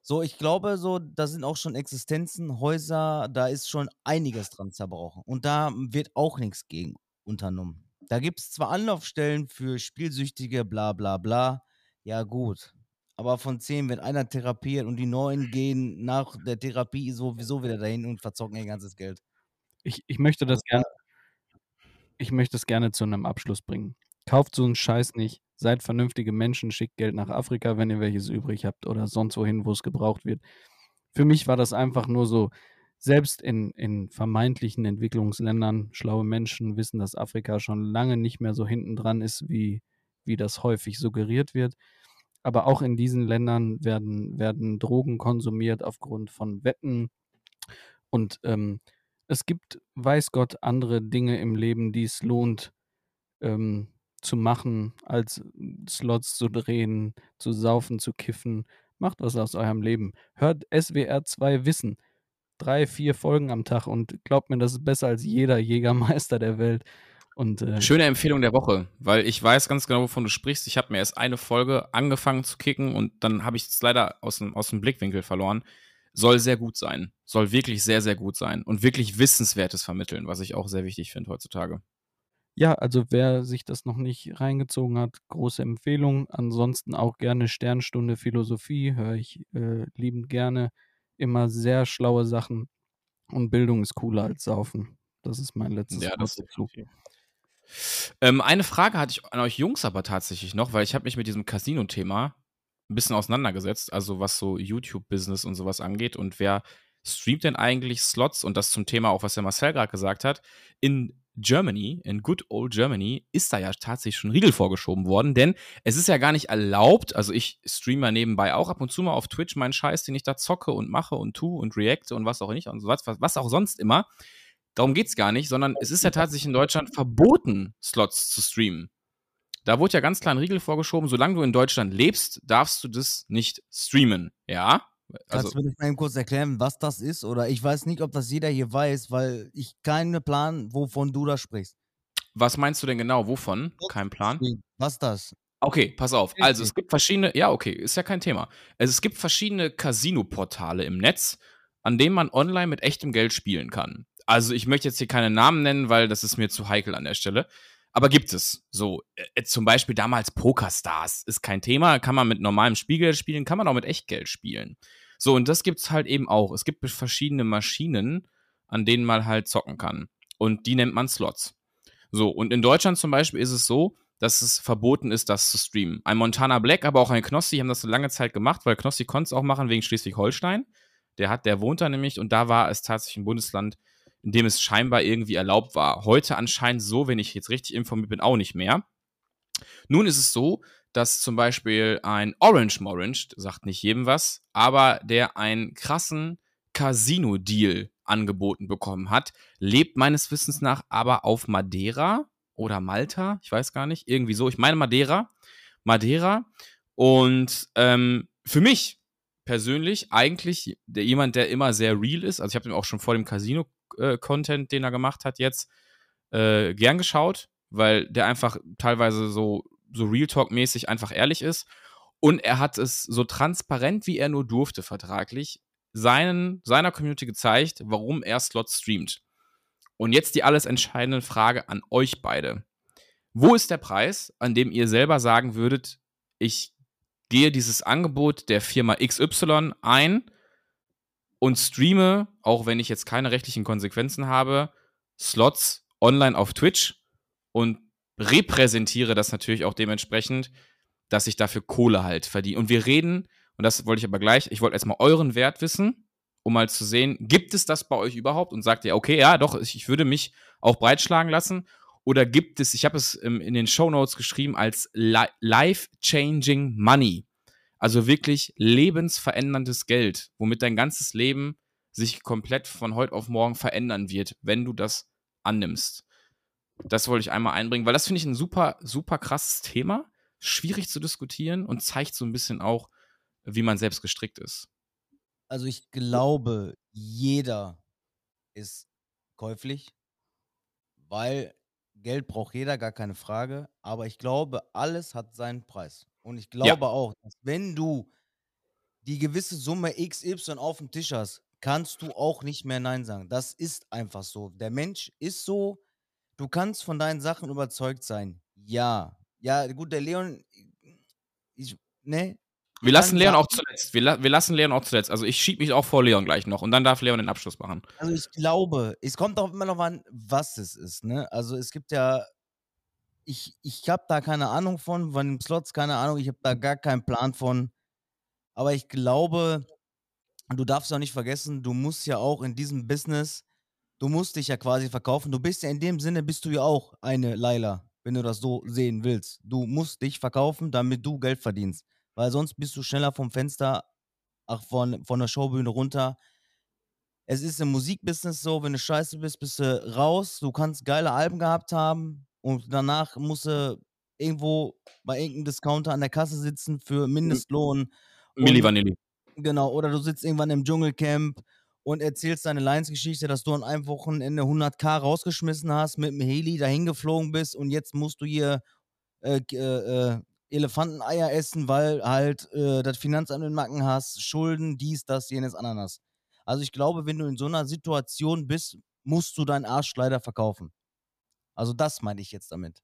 so, ich glaube, so, da sind auch schon Existenzen, Häuser, da ist schon einiges dran zerbrochen. Und da wird auch nichts gegen unternommen. Da gibt es zwar Anlaufstellen für Spielsüchtige, bla bla bla. Ja, gut. Aber von zehn wird einer therapiert und die neun gehen nach der Therapie sowieso wieder dahin und verzocken ihr ganzes Geld. Ich, ich möchte das gerne, ich möchte es gerne zu einem Abschluss bringen. Kauft so einen Scheiß nicht. Seid vernünftige Menschen, schickt Geld nach Afrika, wenn ihr welches übrig habt oder sonst wohin, wo es gebraucht wird. Für mich war das einfach nur so, selbst in, in vermeintlichen Entwicklungsländern, schlaue Menschen wissen, dass Afrika schon lange nicht mehr so hinten dran ist, wie, wie das häufig suggeriert wird. Aber auch in diesen Ländern werden, werden Drogen konsumiert aufgrund von Wetten. Und ähm, es gibt, weiß Gott, andere Dinge im Leben, die es lohnt ähm, zu machen, als Slots zu drehen, zu saufen, zu kiffen. Macht was aus eurem Leben. Hört SWR 2 Wissen. Drei, vier Folgen am Tag und glaubt mir, das ist besser als jeder Jägermeister der Welt. Und äh, Schöne Empfehlung der Woche, weil ich weiß ganz genau, wovon du sprichst. Ich habe mir erst eine Folge angefangen zu kicken und dann habe ich es leider aus dem, aus dem Blickwinkel verloren. Soll sehr gut sein. Soll wirklich sehr, sehr gut sein. Und wirklich Wissenswertes vermitteln, was ich auch sehr wichtig finde heutzutage. Ja, also wer sich das noch nicht reingezogen hat, große Empfehlung. Ansonsten auch gerne Sternstunde Philosophie, höre ich äh, liebend gerne. Immer sehr schlaue Sachen. Und Bildung ist cooler als Saufen. Das ist mein letztes Ja, Wort das dazu. Ähm, eine Frage hatte ich an euch Jungs aber tatsächlich noch, weil ich habe mich mit diesem Casino-Thema ein bisschen auseinandergesetzt, also was so YouTube-Business und sowas angeht und wer streamt denn eigentlich Slots und das zum Thema auch, was der Marcel gerade gesagt hat, in Germany, in good old Germany, ist da ja tatsächlich schon Riegel vorgeschoben worden, denn es ist ja gar nicht erlaubt, also ich streame nebenbei auch ab und zu mal auf Twitch meinen Scheiß, den ich da zocke und mache und tue und reacte und was auch nicht und so was, was auch sonst immer. Darum geht's gar nicht, sondern es ist ja tatsächlich in Deutschland verboten, Slots zu streamen. Da wurde ja ganz klar ein Riegel vorgeschoben, solange du in Deutschland lebst, darfst du das nicht streamen. Ja? Also, Kannst du mir das mal eben kurz erklären, was das ist? Oder ich weiß nicht, ob das jeder hier weiß, weil ich keinen Plan, wovon du da sprichst. Was meinst du denn genau? Wovon? Kein Plan. Was das? Okay, pass auf. Also es gibt verschiedene, ja, okay, ist ja kein Thema. Also, es gibt verschiedene Casino-Portale im Netz, an denen man online mit echtem Geld spielen kann. Also ich möchte jetzt hier keine Namen nennen, weil das ist mir zu heikel an der Stelle. Aber gibt es. So, äh, zum Beispiel damals PokerStars ist kein Thema, kann man mit normalem Spielgeld spielen, kann man auch mit Echtgeld spielen. So, und das gibt's halt eben auch. Es gibt verschiedene Maschinen, an denen man halt zocken kann. Und die nennt man Slots. So, und in Deutschland zum Beispiel ist es so, dass es verboten ist, das zu streamen. Ein Montana Black, aber auch ein Knossi haben das so lange Zeit gemacht, weil Knossi konnte es auch machen wegen Schleswig-Holstein. Der hat, der wohnt da nämlich und da war es tatsächlich ein Bundesland, in dem es scheinbar irgendwie erlaubt war. Heute anscheinend so, wenn ich jetzt richtig informiert bin, auch nicht mehr. Nun ist es so, dass zum Beispiel ein Orange Morange, sagt nicht jedem was, aber der einen krassen Casino-Deal angeboten bekommen hat, lebt meines Wissens nach aber auf Madeira oder Malta, ich weiß gar nicht, irgendwie so. Ich meine Madeira. Madeira. Und ähm, für mich persönlich eigentlich der, jemand, der immer sehr real ist. Also ich habe ihm auch schon vor dem Casino-Content, den er gemacht hat, jetzt äh, gern geschaut, weil der einfach teilweise so, so Real Talk-mäßig einfach ehrlich ist. Und er hat es so transparent, wie er nur durfte, vertraglich, seinen, seiner Community gezeigt, warum er Slots streamt. Und jetzt die alles entscheidende Frage an euch beide. Wo ist der Preis, an dem ihr selber sagen würdet, ich gehe dieses Angebot der Firma XY ein und streame, auch wenn ich jetzt keine rechtlichen Konsequenzen habe, Slots online auf Twitch und repräsentiere das natürlich auch dementsprechend, dass ich dafür Kohle halt verdiene. Und wir reden, und das wollte ich aber gleich, ich wollte erstmal euren Wert wissen, um mal zu sehen, gibt es das bei euch überhaupt? Und sagt ihr, okay, ja, doch, ich würde mich auch breitschlagen lassen. Oder gibt es, ich habe es in den Show Notes geschrieben, als li life-changing money. Also wirklich lebensveränderndes Geld, womit dein ganzes Leben sich komplett von heute auf morgen verändern wird, wenn du das annimmst. Das wollte ich einmal einbringen, weil das finde ich ein super, super krasses Thema. Schwierig zu diskutieren und zeigt so ein bisschen auch, wie man selbst gestrickt ist. Also ich glaube, jeder ist käuflich, weil Geld braucht jeder, gar keine Frage. Aber ich glaube, alles hat seinen Preis. Und ich Ja. glaube auch, dass wenn du die gewisse Summe XY auf dem Tisch hast, kannst du auch nicht mehr Nein sagen. Das ist einfach so. Der Mensch ist so. Du kannst von deinen Sachen überzeugt sein. Ja. Ja, gut, der Leon, ich, ne? Wir lassen Leon auch zuletzt. Wir, la wir lassen Leon auch zuletzt. Also ich schiebe mich auch vor Leon gleich noch und dann darf Leon den Abschluss machen. Also ich glaube, es kommt auch immer noch an, was es ist, ne? Also es gibt ja, ich, ich habe da keine Ahnung von, von den Slots, keine Ahnung, ich habe da gar keinen Plan von. Aber ich glaube, du darfst auch nicht vergessen, du musst ja auch in diesem Business, du musst dich ja quasi verkaufen. Du bist ja in dem Sinne, bist du ja auch eine Laila, wenn du das so sehen willst. Du musst dich verkaufen, damit du Geld verdienst. Weil sonst bist du schneller vom Fenster, ach, von, von der Showbühne runter. Es ist im Musikbusiness so, wenn du scheiße bist, bist du raus. Du kannst geile Alben gehabt haben und danach musst du irgendwo bei irgendeinem Discounter an der Kasse sitzen für Mindestlohn. Milli Vanilli. Genau, oder du sitzt irgendwann im Dschungelcamp und erzählst deine Lions-Geschichte, dass du an einem Wochenende 100k rausgeschmissen hast, mit dem Heli dahin geflogen bist und jetzt musst du hier äh, äh, äh, Elefanteneier essen, weil halt äh, das Finanzamt im Nacken hast, Schulden, dies, das, jenes, Ananas. Also ich glaube, wenn du in so einer Situation bist, musst du deinen Arsch leider verkaufen. Also das meine ich jetzt damit.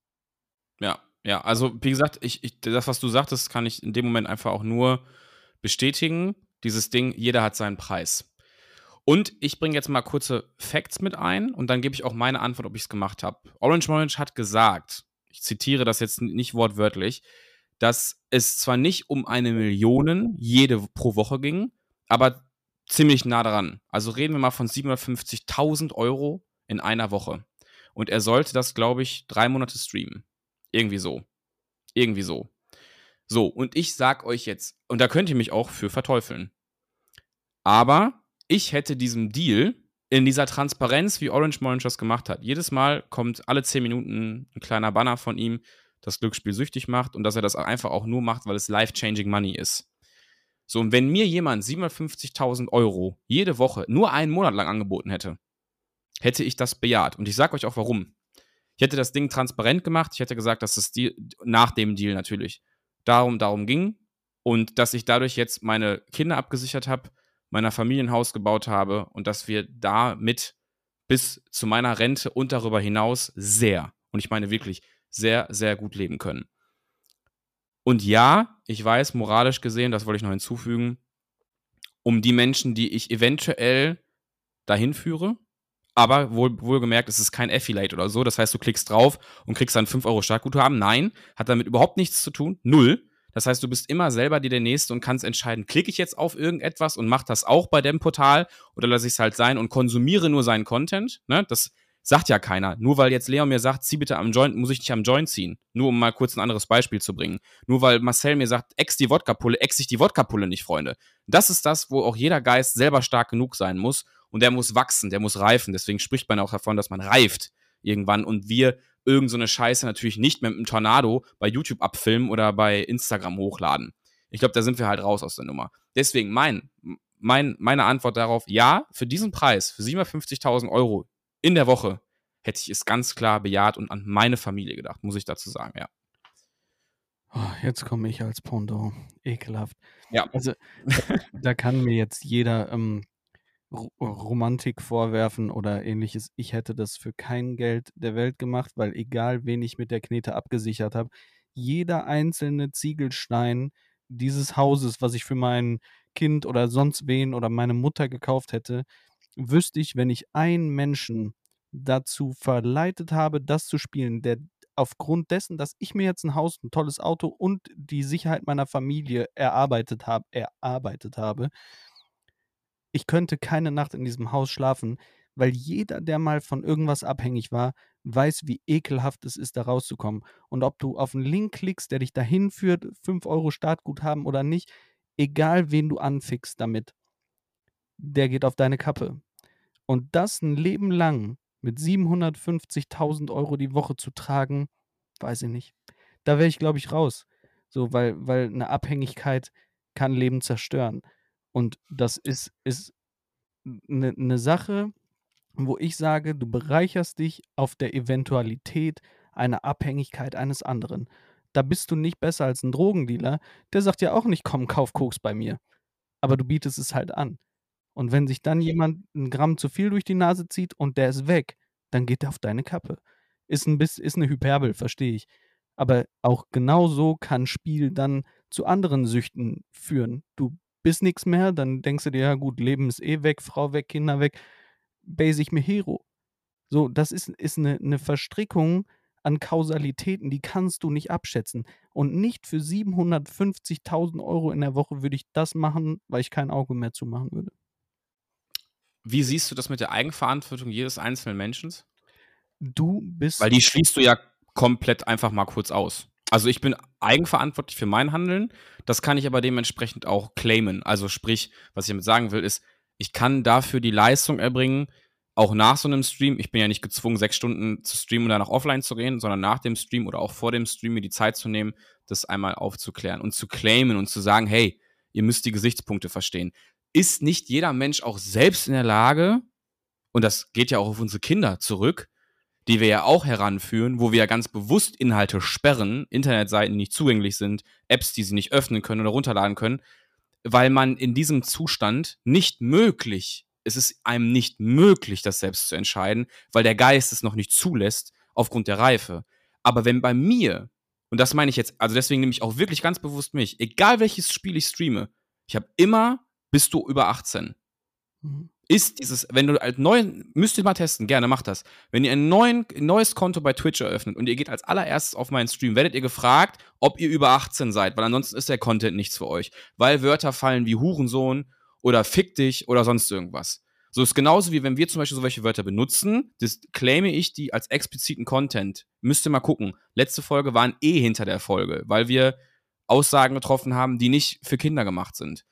Ja, ja. Also, wie gesagt, ich, ich, das, was du sagtest, kann ich in dem Moment einfach auch nur bestätigen. Dieses Ding, jeder hat seinen Preis. Und ich bringe jetzt mal kurze Facts mit ein und dann gebe ich auch meine Antwort, ob ich es gemacht habe. Orange Orange hat gesagt, ich zitiere das jetzt nicht wortwörtlich, dass es zwar nicht um eine Million jede pro Woche ging, aber ziemlich nah dran. Also reden wir mal von 750.000 Euro in einer Woche. Und er sollte das, glaube ich, drei Monate streamen. Irgendwie so. Irgendwie so. So, und ich sag euch jetzt, und da könnt ihr mich auch für verteufeln. Aber ich hätte diesem Deal in dieser Transparenz, wie Orange das gemacht hat. Jedes Mal kommt alle 10 Minuten ein kleiner Banner von ihm, das Glücksspiel süchtig macht und dass er das einfach auch nur macht, weil es life-changing money ist. So, und wenn mir jemand 750.000 Euro jede Woche nur einen Monat lang angeboten hätte, hätte ich das bejaht. Und ich sag euch auch warum. Ich hätte das Ding transparent gemacht. Ich hätte gesagt, dass es die, nach dem Deal natürlich darum, darum ging und dass ich dadurch jetzt meine Kinder abgesichert habe, meiner Familie ein Haus gebaut habe und dass wir damit bis zu meiner Rente und darüber hinaus sehr, und ich meine wirklich sehr, sehr gut leben können. Und ja, ich weiß, moralisch gesehen, das wollte ich noch hinzufügen, um die Menschen, die ich eventuell dahin führe, aber wohl, wohlgemerkt, es ist kein Affiliate oder so. Das heißt, du klickst drauf und kriegst dann 5 Euro Startguthaben. Nein, hat damit überhaupt nichts zu tun. Null. Das heißt, du bist immer selber dir der Nächste und kannst entscheiden, klicke ich jetzt auf irgendetwas und mach das auch bei dem Portal oder lasse ich es halt sein und konsumiere nur seinen Content. Ne? Das sagt ja keiner. Nur weil jetzt Leon mir sagt, zieh bitte am Joint, muss ich nicht am Joint ziehen. Nur um mal kurz ein anderes Beispiel zu bringen. Nur weil Marcel mir sagt, ex die Wodka-Pulle, ex ich die Wodka-Pulle nicht, Freunde. Das ist das, wo auch jeder Geist selber stark genug sein muss und der muss wachsen, der muss reifen. Deswegen spricht man auch davon, dass man reift irgendwann und wir irgend so eine Scheiße natürlich nicht mehr mit einem Tornado bei YouTube abfilmen oder bei Instagram hochladen. Ich glaube, da sind wir halt raus aus der Nummer. Deswegen mein, mein, meine Antwort darauf, ja, für diesen Preis, für 750.000 Euro in der Woche, hätte ich es ganz klar bejaht und an meine Familie gedacht, muss ich dazu sagen, ja. Oh, jetzt komme ich als Pendant. Ekelhaft. Ja. Also, da kann mir jetzt jeder ähm, Romantik vorwerfen oder ähnliches. Ich hätte das für kein Geld der Welt gemacht, weil egal wen ich mit der Knete abgesichert habe, jeder einzelne Ziegelstein dieses Hauses, was ich für mein Kind oder sonst wen oder meine Mutter gekauft hätte, wüsste ich, wenn ich einen Menschen dazu verleitet habe, das zu spielen, der aufgrund dessen, dass ich mir jetzt ein Haus, ein tolles Auto und die Sicherheit meiner Familie erarbeitet habe, erarbeitet habe, ich könnte keine Nacht in diesem Haus schlafen, weil jeder, der mal von irgendwas abhängig war, weiß, wie ekelhaft es ist, da rauszukommen. Und ob du auf einen Link klickst, der dich dahin führt, 5 Euro Startguthaben oder nicht, egal wen du anfickst damit, der geht auf deine Kappe. Und das ein Leben lang mit 750.000 Euro die Woche zu tragen, weiß ich nicht. Da wäre ich, glaube ich, raus. So, weil, weil eine Abhängigkeit kann Leben zerstören. Und das ist, ist eine, eine Sache, wo ich sage, du bereicherst dich auf der Eventualität einer Abhängigkeit eines anderen. Da bist du nicht besser als ein Drogendealer. Der sagt ja auch nicht, komm, kauf Koks bei mir. Aber du bietest es halt an. Und wenn sich dann jemand ein Gramm zu viel durch die Nase zieht und der ist weg, dann geht er auf deine Kappe. Ist, ein bisschen, ist eine Hyperbel, verstehe ich. Aber auch genau so kann Spiel dann zu anderen Süchten führen. Du bist nichts mehr, dann denkst du dir, ja gut, Leben ist eh weg, Frau weg, Kinder weg, basic mir Hero. So, das ist, ist eine, eine Verstrickung an Kausalitäten, die kannst du nicht abschätzen. Und nicht für 750.000 Euro in der Woche würde ich das machen, weil ich kein Auge mehr zumachen würde. Wie siehst du das mit der Eigenverantwortung jedes einzelnen Menschen? Du bist. Weil die schließt du ja komplett einfach mal kurz aus. Also ich bin eigenverantwortlich für mein Handeln, das kann ich aber dementsprechend auch claimen. Also sprich, was ich damit sagen will, ist, ich kann dafür die Leistung erbringen, auch nach so einem Stream. Ich bin ja nicht gezwungen, sechs Stunden zu streamen und danach offline zu gehen, sondern nach dem Stream oder auch vor dem Stream mir die Zeit zu nehmen, das einmal aufzuklären und zu claimen und zu sagen, hey, ihr müsst die Gesichtspunkte verstehen. Ist nicht jeder Mensch auch selbst in der Lage, und das geht ja auch auf unsere Kinder zurück, die wir ja auch heranführen, wo wir ja ganz bewusst Inhalte sperren, Internetseiten nicht zugänglich sind, Apps, die sie nicht öffnen können oder runterladen können, weil man in diesem Zustand nicht möglich, es ist einem nicht möglich, das selbst zu entscheiden, weil der Geist es noch nicht zulässt aufgrund der Reife. Aber wenn bei mir, und das meine ich jetzt, also deswegen nehme ich auch wirklich ganz bewusst mich, egal welches Spiel ich streame, ich habe immer, bist du über 18. Mhm ist dieses, wenn du als neuen, müsst ihr mal testen, gerne macht das. Wenn ihr ein, neuen, neues Konto bei Twitch eröffnet und ihr geht als allererstes auf meinen Stream, werdet ihr gefragt, ob ihr über 18 seid, weil ansonsten ist der Content nichts für euch. Weil Wörter fallen wie Hurensohn oder Fick dich oder sonst irgendwas. So ist genauso wie wenn wir zum Beispiel solche Wörter benutzen, das claime ich die als expliziten Content. Müsst ihr mal gucken. Letzte Folge waren eh hinter der Folge, weil wir Aussagen getroffen haben, die nicht für Kinder gemacht sind.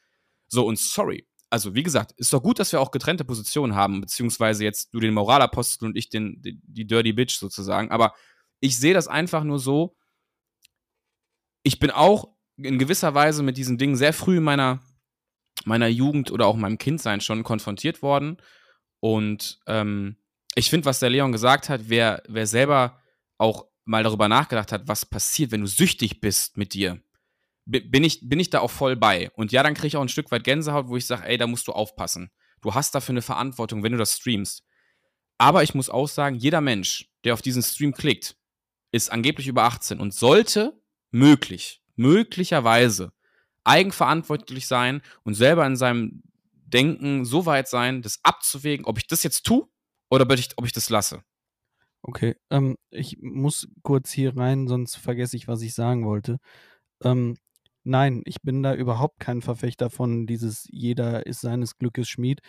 So, und sorry, also wie gesagt, ist doch gut, dass wir auch getrennte Positionen haben, beziehungsweise jetzt du den Moralapostel und ich den, die, die Dirty Bitch sozusagen. Aber ich sehe das einfach nur so. Ich bin auch in gewisser Weise mit diesen Dingen sehr früh in meiner, meiner Jugend oder auch meinem Kindsein schon konfrontiert worden. Und ähm, ich finde, was der Leon gesagt hat, wer, wer selber auch mal darüber nachgedacht hat, was passiert, wenn du süchtig bist mit dir, bin ich, bin ich da auch voll bei. Und ja, dann kriege ich auch ein Stück weit Gänsehaut, wo ich sage, ey, da musst du aufpassen. Du hast dafür eine Verantwortung, wenn du das streamst. Aber ich muss auch sagen, jeder Mensch, der auf diesen Stream klickt, ist angeblich über 18 und sollte möglich, möglicherweise eigenverantwortlich sein und selber in seinem Denken so weit sein, das abzuwägen, ob ich das jetzt tue oder ob ich, ob ich das lasse. Okay, ähm, ich muss kurz hier rein, sonst vergesse ich, was ich sagen wollte. Ähm, nein, ich bin da überhaupt kein Verfechter von dieses jeder ist seines Glückes Schmied.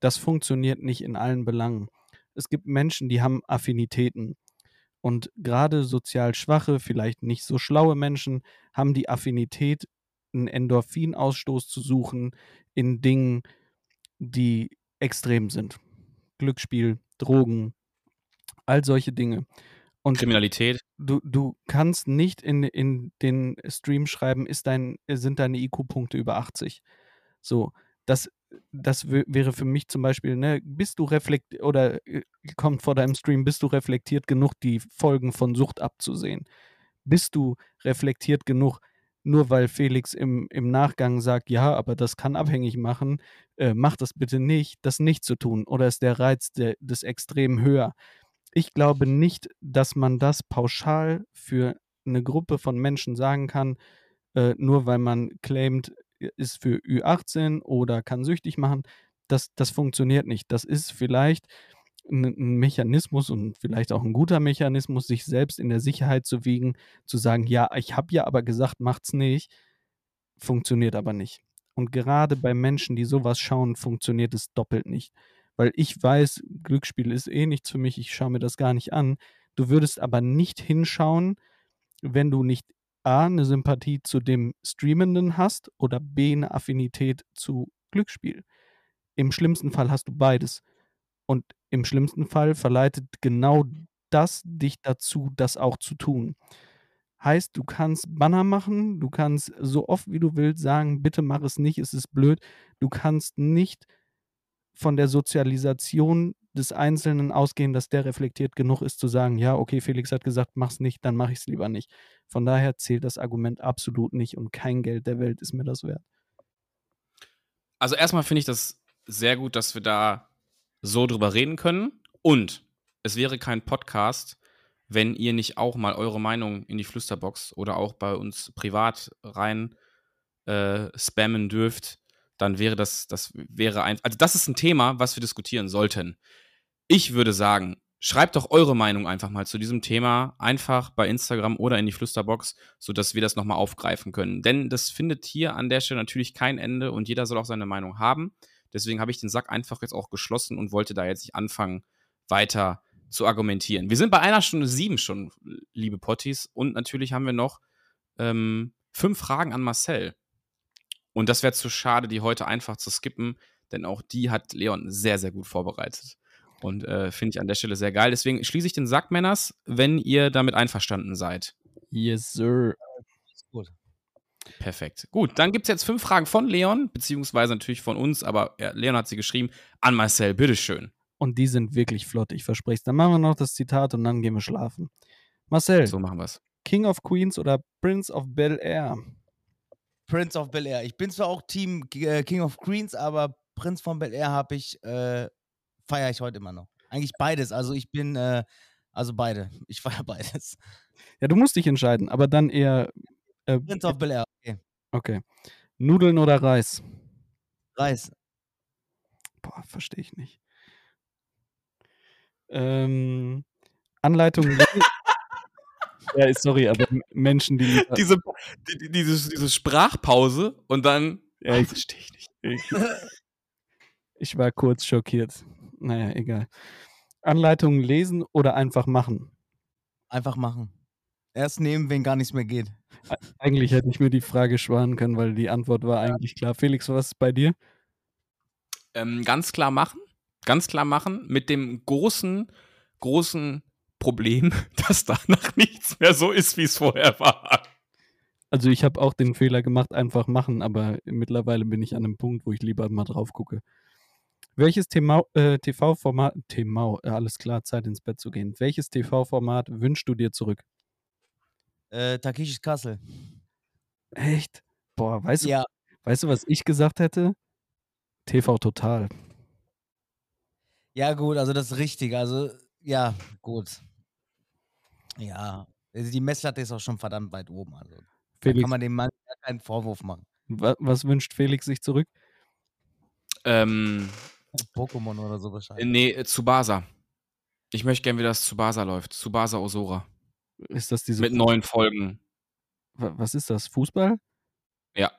Das funktioniert nicht in allen Belangen. Es gibt Menschen, die haben Affinitäten. Und gerade sozial schwache, vielleicht nicht so schlaue Menschen haben die Affinität, einen Endorphinausstoß zu suchen in Dingen, die extrem sind. Glücksspiel, Drogen, all solche Dinge. Und Kriminalität. Du, du kannst nicht in, in den Stream schreiben, ist dein, sind deine IQ-Punkte über 80. So, das, das wäre für mich zum Beispiel, ne, bist du reflektiert oder äh, kommt vor deinem Stream, bist du reflektiert genug, die Folgen von Sucht abzusehen? Bist du reflektiert genug, nur weil Felix im, im Nachgang sagt, ja, aber das kann abhängig machen, äh, mach das bitte nicht, das nicht zu tun. Oder ist der Reiz der, des Extrem höher? Ich glaube nicht, dass man das pauschal für eine Gruppe von Menschen sagen kann, äh, nur weil man claimt, ist für Ü18 oder kann süchtig machen. Das, das funktioniert nicht. Das ist vielleicht ein, ein Mechanismus und vielleicht auch ein guter Mechanismus, sich selbst in der Sicherheit zu wiegen, zu sagen, ja, ich habe ja aber gesagt, macht's nicht. Funktioniert aber nicht. Und gerade bei Menschen, die sowas schauen, funktioniert es doppelt nicht. Weil ich weiß, Glücksspiel ist eh nichts für mich, ich schaue mir das gar nicht an. Du würdest aber nicht hinschauen, wenn du nicht A, eine Sympathie zu dem Streamenden hast oder B, eine Affinität zu Glücksspiel. Im schlimmsten Fall hast du beides. Und im schlimmsten Fall verleitet genau das dich dazu, das auch zu tun. Heißt, du kannst Banner machen, du kannst so oft wie du willst sagen, bitte mach es nicht, es ist blöd. Du kannst nicht von der Sozialisation des Einzelnen ausgehen, dass der reflektiert genug ist zu sagen, ja, okay, Felix hat gesagt, mach's nicht, dann mache ich es lieber nicht. Von daher zählt das Argument absolut nicht und kein Geld der Welt ist mir das wert. Also erstmal finde ich das sehr gut, dass wir da so drüber reden können. Und es wäre kein Podcast, wenn ihr nicht auch mal eure Meinung in die Flüsterbox oder auch bei uns privat rein äh, spammen dürft, dann wäre das, das wäre ein, also das ist ein Thema, was wir diskutieren sollten. Ich würde sagen, schreibt doch eure Meinung einfach mal zu diesem Thema einfach bei Instagram oder in die Flüsterbox, sodass wir das nochmal aufgreifen können. Denn das findet hier an der Stelle natürlich kein Ende und jeder soll auch seine Meinung haben. Deswegen habe ich den Sack einfach jetzt auch geschlossen und wollte da jetzt nicht anfangen, weiter zu argumentieren. Wir sind bei einer Stunde sieben schon, liebe Potties. Und natürlich haben wir noch ähm, fünf Fragen an Marcel. Und das wäre zu schade, die heute einfach zu skippen, denn auch die hat Leon sehr, sehr gut vorbereitet. Und äh, finde ich an der Stelle sehr geil. Deswegen schließe ich den Sack, Männers, wenn ihr damit einverstanden seid. Yes, sir. Gut. Perfekt. Gut, dann gibt es jetzt fünf Fragen von Leon, beziehungsweise natürlich von uns, aber ja, Leon hat sie geschrieben. An Marcel, bitteschön. Und die sind wirklich flott, ich verspreche es. Dann machen wir noch das Zitat und dann gehen wir schlafen. Marcel, So machen wir es. King of Queens oder Prince of Bel Air? Prince of Bel Air. Ich bin zwar auch Team äh, King of Queens, aber Prinz von Bel Air habe ich, äh, feiere ich heute immer noch. Eigentlich beides. Also ich bin, äh, also beide. Ich feiere beides. Ja, du musst dich entscheiden, aber dann eher. Äh, Prince of Bel Air, okay. okay. Nudeln oder Reis? Reis. Boah, verstehe ich nicht. Ähm, Anleitung. ja, sorry, aber Menschen, die lieber, Diese, die, die, diese, diese Sprachpause und dann. Ja, ich- verstehe ich nicht. ich, ich war kurz schockiert. Naja, egal. Anleitungen lesen oder einfach machen? Einfach machen. Erst nehmen, wenn gar nichts mehr geht. Eigentlich hätte ich mir die Frage sparen können, weil die Antwort war eigentlich klar. Felix, was ist bei dir? Ähm, ganz klar machen. Ganz klar machen. Mit dem großen, großen Problem, dass danach nichts mehr so ist, wie es vorher war. Also ich habe auch den Fehler gemacht, einfach machen, aber mittlerweile bin ich an einem Punkt, wo ich lieber mal drauf gucke. Welches TV äh, TV-Format, TV, äh, alles klar, Zeit ins Bett zu gehen. Welches TV-Format wünschst du dir zurück? Äh, Takeshis Castle. Echt? Boah, weißt du, Ja. weißt du, was ich gesagt hätte? TV Total. Ja, gut, also das ist richtig. Also, ja, gut. Ja, also die Messlatte ist auch schon verdammt weit oben. Also, da Felix, kann man dem Mann keinen Vorwurf machen. wa was wünscht Felix sich zurück? Ähm, Pokémon oder so wahrscheinlich. nee, äh, Tsubasa. Ich möchte gerne, wie das Tsubasa läuft. Tsubasa Osora. Ist das diese Mit neun Folgen. wa- was ist das? Fußball? Ja.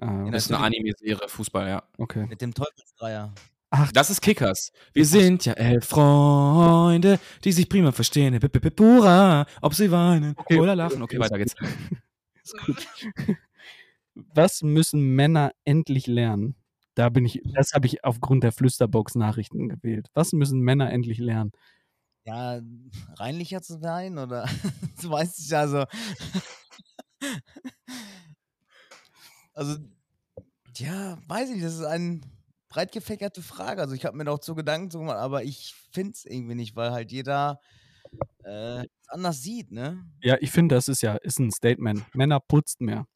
Ah, Das ist eine Anime-Serie, Fußball, ja. okay. Mit dem Teufelsdreier. Ach, Das ist Kickers. Wir sind ja elf Freunde, die sich prima verstehen. Bip, bip, bip, Hurra, ob sie weinen Okay, oder lachen. Okay, weiter geht's. ist gut. Was müssen Männer endlich lernen? Da bin ich, das habe ich aufgrund der Flüsterbox-Nachrichten gewählt. Was müssen Männer endlich lernen? Ja, reinlicher zu sein oder du weißt es ja also. also, ja, weiß ich, nicht, das ist eine breit gefächerte Frage. Also ich habe mir da auch zu Gedanken zu gemacht, aber ich finde es irgendwie nicht, weil halt jeder äh, es anders sieht, ne? Ja, ich finde, das ist ja ist ein Statement. Männer putzt mehr.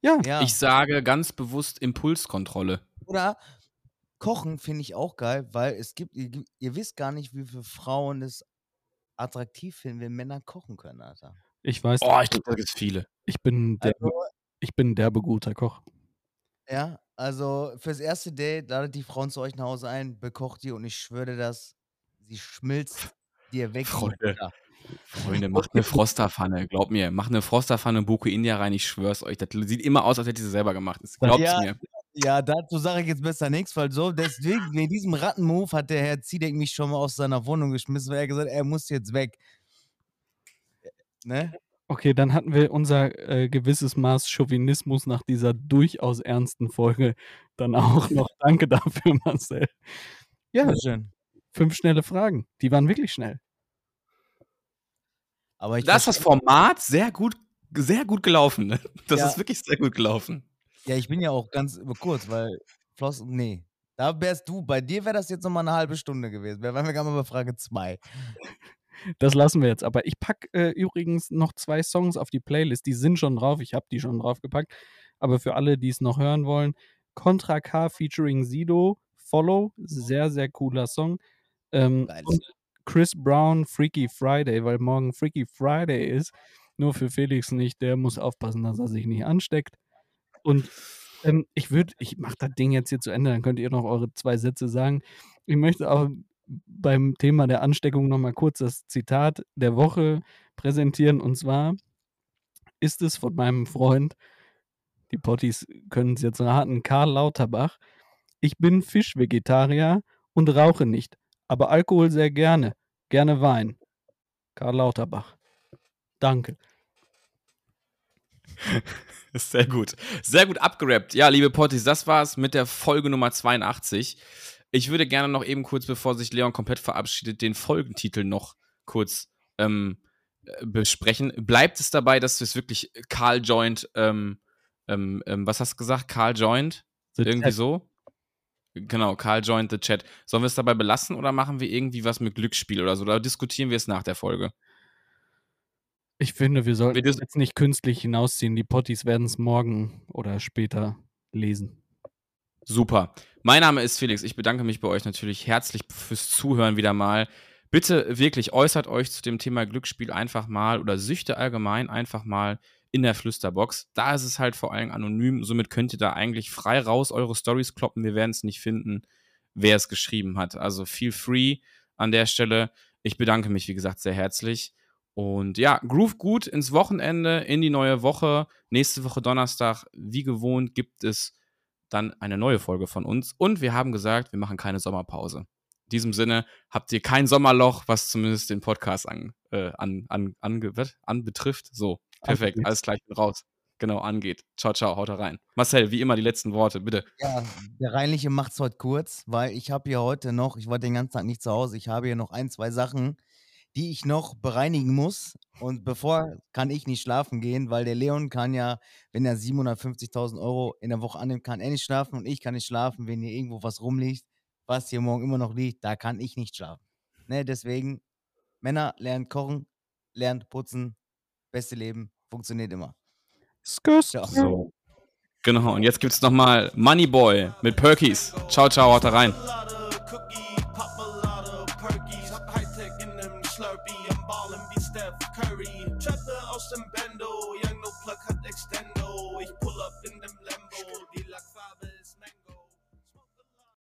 Ja, Ja. Ich sage ganz bewusst Impulskontrolle. Oder Kochen finde ich auch geil, weil es gibt, ihr, ihr wisst gar nicht, wie viele Frauen es attraktiv finden, wenn Männer kochen können, Alter. ich weiß, Oh, ich glaube, da gibt's viele. ich bin der, Also, ich bin der guter Koch. ja, also fürs erste Date ladet die Frauen zu euch nach Hause ein, bekocht die und ich schwöre das, sie schmilzt dir weg. Freunde. Freunde, macht eine Frosterpfanne. Glaubt mir, macht eine Frosterpfanne Buko India rein. Ich schwör's euch. Das sieht immer aus, als hätte sie selber gemacht. Das Glaubt's Ja. mir. Ja, dazu sage ich jetzt besser nichts, weil so, deswegen, wegen diesem Rattenmove hat der Herr Ziedeck mich schon mal aus seiner Wohnung geschmissen, weil er gesagt hat, er muss jetzt weg. Ne? Okay, dann hatten wir unser äh, gewisses Maß Chauvinismus nach dieser durchaus ernsten Folge dann auch noch. Danke dafür, Marcel. Ja, Schön. fünf schnelle Fragen. Die waren wirklich schnell. Aber ich Da ist das Format sehr gut, sehr gut gelaufen. Ne? Das Ja. ist wirklich sehr gut gelaufen. Ja, ich bin ja auch ganz über kurz, weil Floss, nee. Da wärst du, bei dir wäre das jetzt nochmal eine halbe Stunde gewesen. Wir waren wir gerade mal bei Frage 2. Das lassen wir jetzt. Aber ich packe äh, übrigens noch zwei Songs auf die Playlist. Die sind schon drauf. Ich habe die schon draufgepackt. Aber für alle, die es noch hören wollen, Contra K featuring Sido, Follow. Sehr, sehr cooler Song. Ähm, und Chris Brown, Freaky Friday, weil morgen Freaky Friday ist. Nur für Felix nicht. Der muss aufpassen, dass er sich nicht ansteckt. Und ähm, ich würde, ich mache das Ding jetzt hier zu Ende, dann könnt ihr noch eure zwei Sätze sagen. Ich möchte auch beim Thema der Ansteckung nochmal kurz das Zitat der Woche präsentieren. Und zwar ist es von meinem Freund, die Potties können es jetzt raten, Karl Lauterbach. Ich bin Fischvegetarier und rauche nicht, aber Alkohol sehr gerne. Gerne Wein. Karl Lauterbach. Danke. Sehr gut. Sehr gut abgerappt. Ja, liebe Potties, das war's mit der Folge Nummer 82. Ich würde gerne noch eben kurz, bevor sich Leon komplett verabschiedet, den Folgentitel noch kurz ähm, äh, besprechen. Bleibt es dabei, dass es wirklich Karl Joint, ähm, ähm, ähm, was hast du gesagt? Karl Joint? The Irgendwie Chat. so? Genau, Karl Joint the Chat. Sollen wir es dabei belassen oder machen wir irgendwie was mit Glücksspiel oder so? Oder diskutieren wir es nach der Folge? Ich finde, wir sollten Wir jetzt nicht künstlich hinausziehen. Die Potties werden es morgen oder später lesen. Super. Mein Name ist Felix. Ich bedanke mich bei euch natürlich herzlich fürs Zuhören wieder mal. Bitte wirklich äußert euch zu dem Thema Glücksspiel einfach mal oder Süchte allgemein einfach mal in der Flüsterbox. Da ist es halt vor allem anonym. Somit könnt ihr da eigentlich frei raus eure Stories kloppen. Wir werden es nicht finden, wer es geschrieben hat. Also feel free an der Stelle. Ich bedanke mich, wie gesagt, sehr herzlich. Und ja, groove gut ins Wochenende, in die neue Woche. Nächste Woche Donnerstag, wie gewohnt, gibt es dann eine neue Folge von uns. Und wir haben gesagt, wir machen keine Sommerpause. In diesem Sinne habt ihr kein Sommerloch, was zumindest den Podcast an, äh, an, an, was? anbetrifft. So, perfekt, alles gleich raus. Genau, angeht. Ciao, ciao, haut da rein. Marcel, wie immer die letzten Worte, bitte. Ja, der Reinliche macht es heute kurz, weil ich habe hier heute noch, ich war den ganzen Tag nicht zu Hause, ich habe hier noch ein, zwei Sachen, die ich noch bereinigen muss. Und bevor kann ich nicht schlafen gehen, weil der Leon kann ja, wenn er 750.000 Euro in der Woche annimmt, kann er nicht schlafen und ich kann nicht schlafen, wenn hier irgendwo was rumliegt. was hier morgen immer noch liegt, da kann ich nicht schlafen. Ne, deswegen, Männer, lernt kochen, lernt putzen, beste Leben, funktioniert immer. Skurs. So. Genau, und jetzt gibt's nochmal Moneyboy mit Perkies. Ciao, ciao, haut da rein.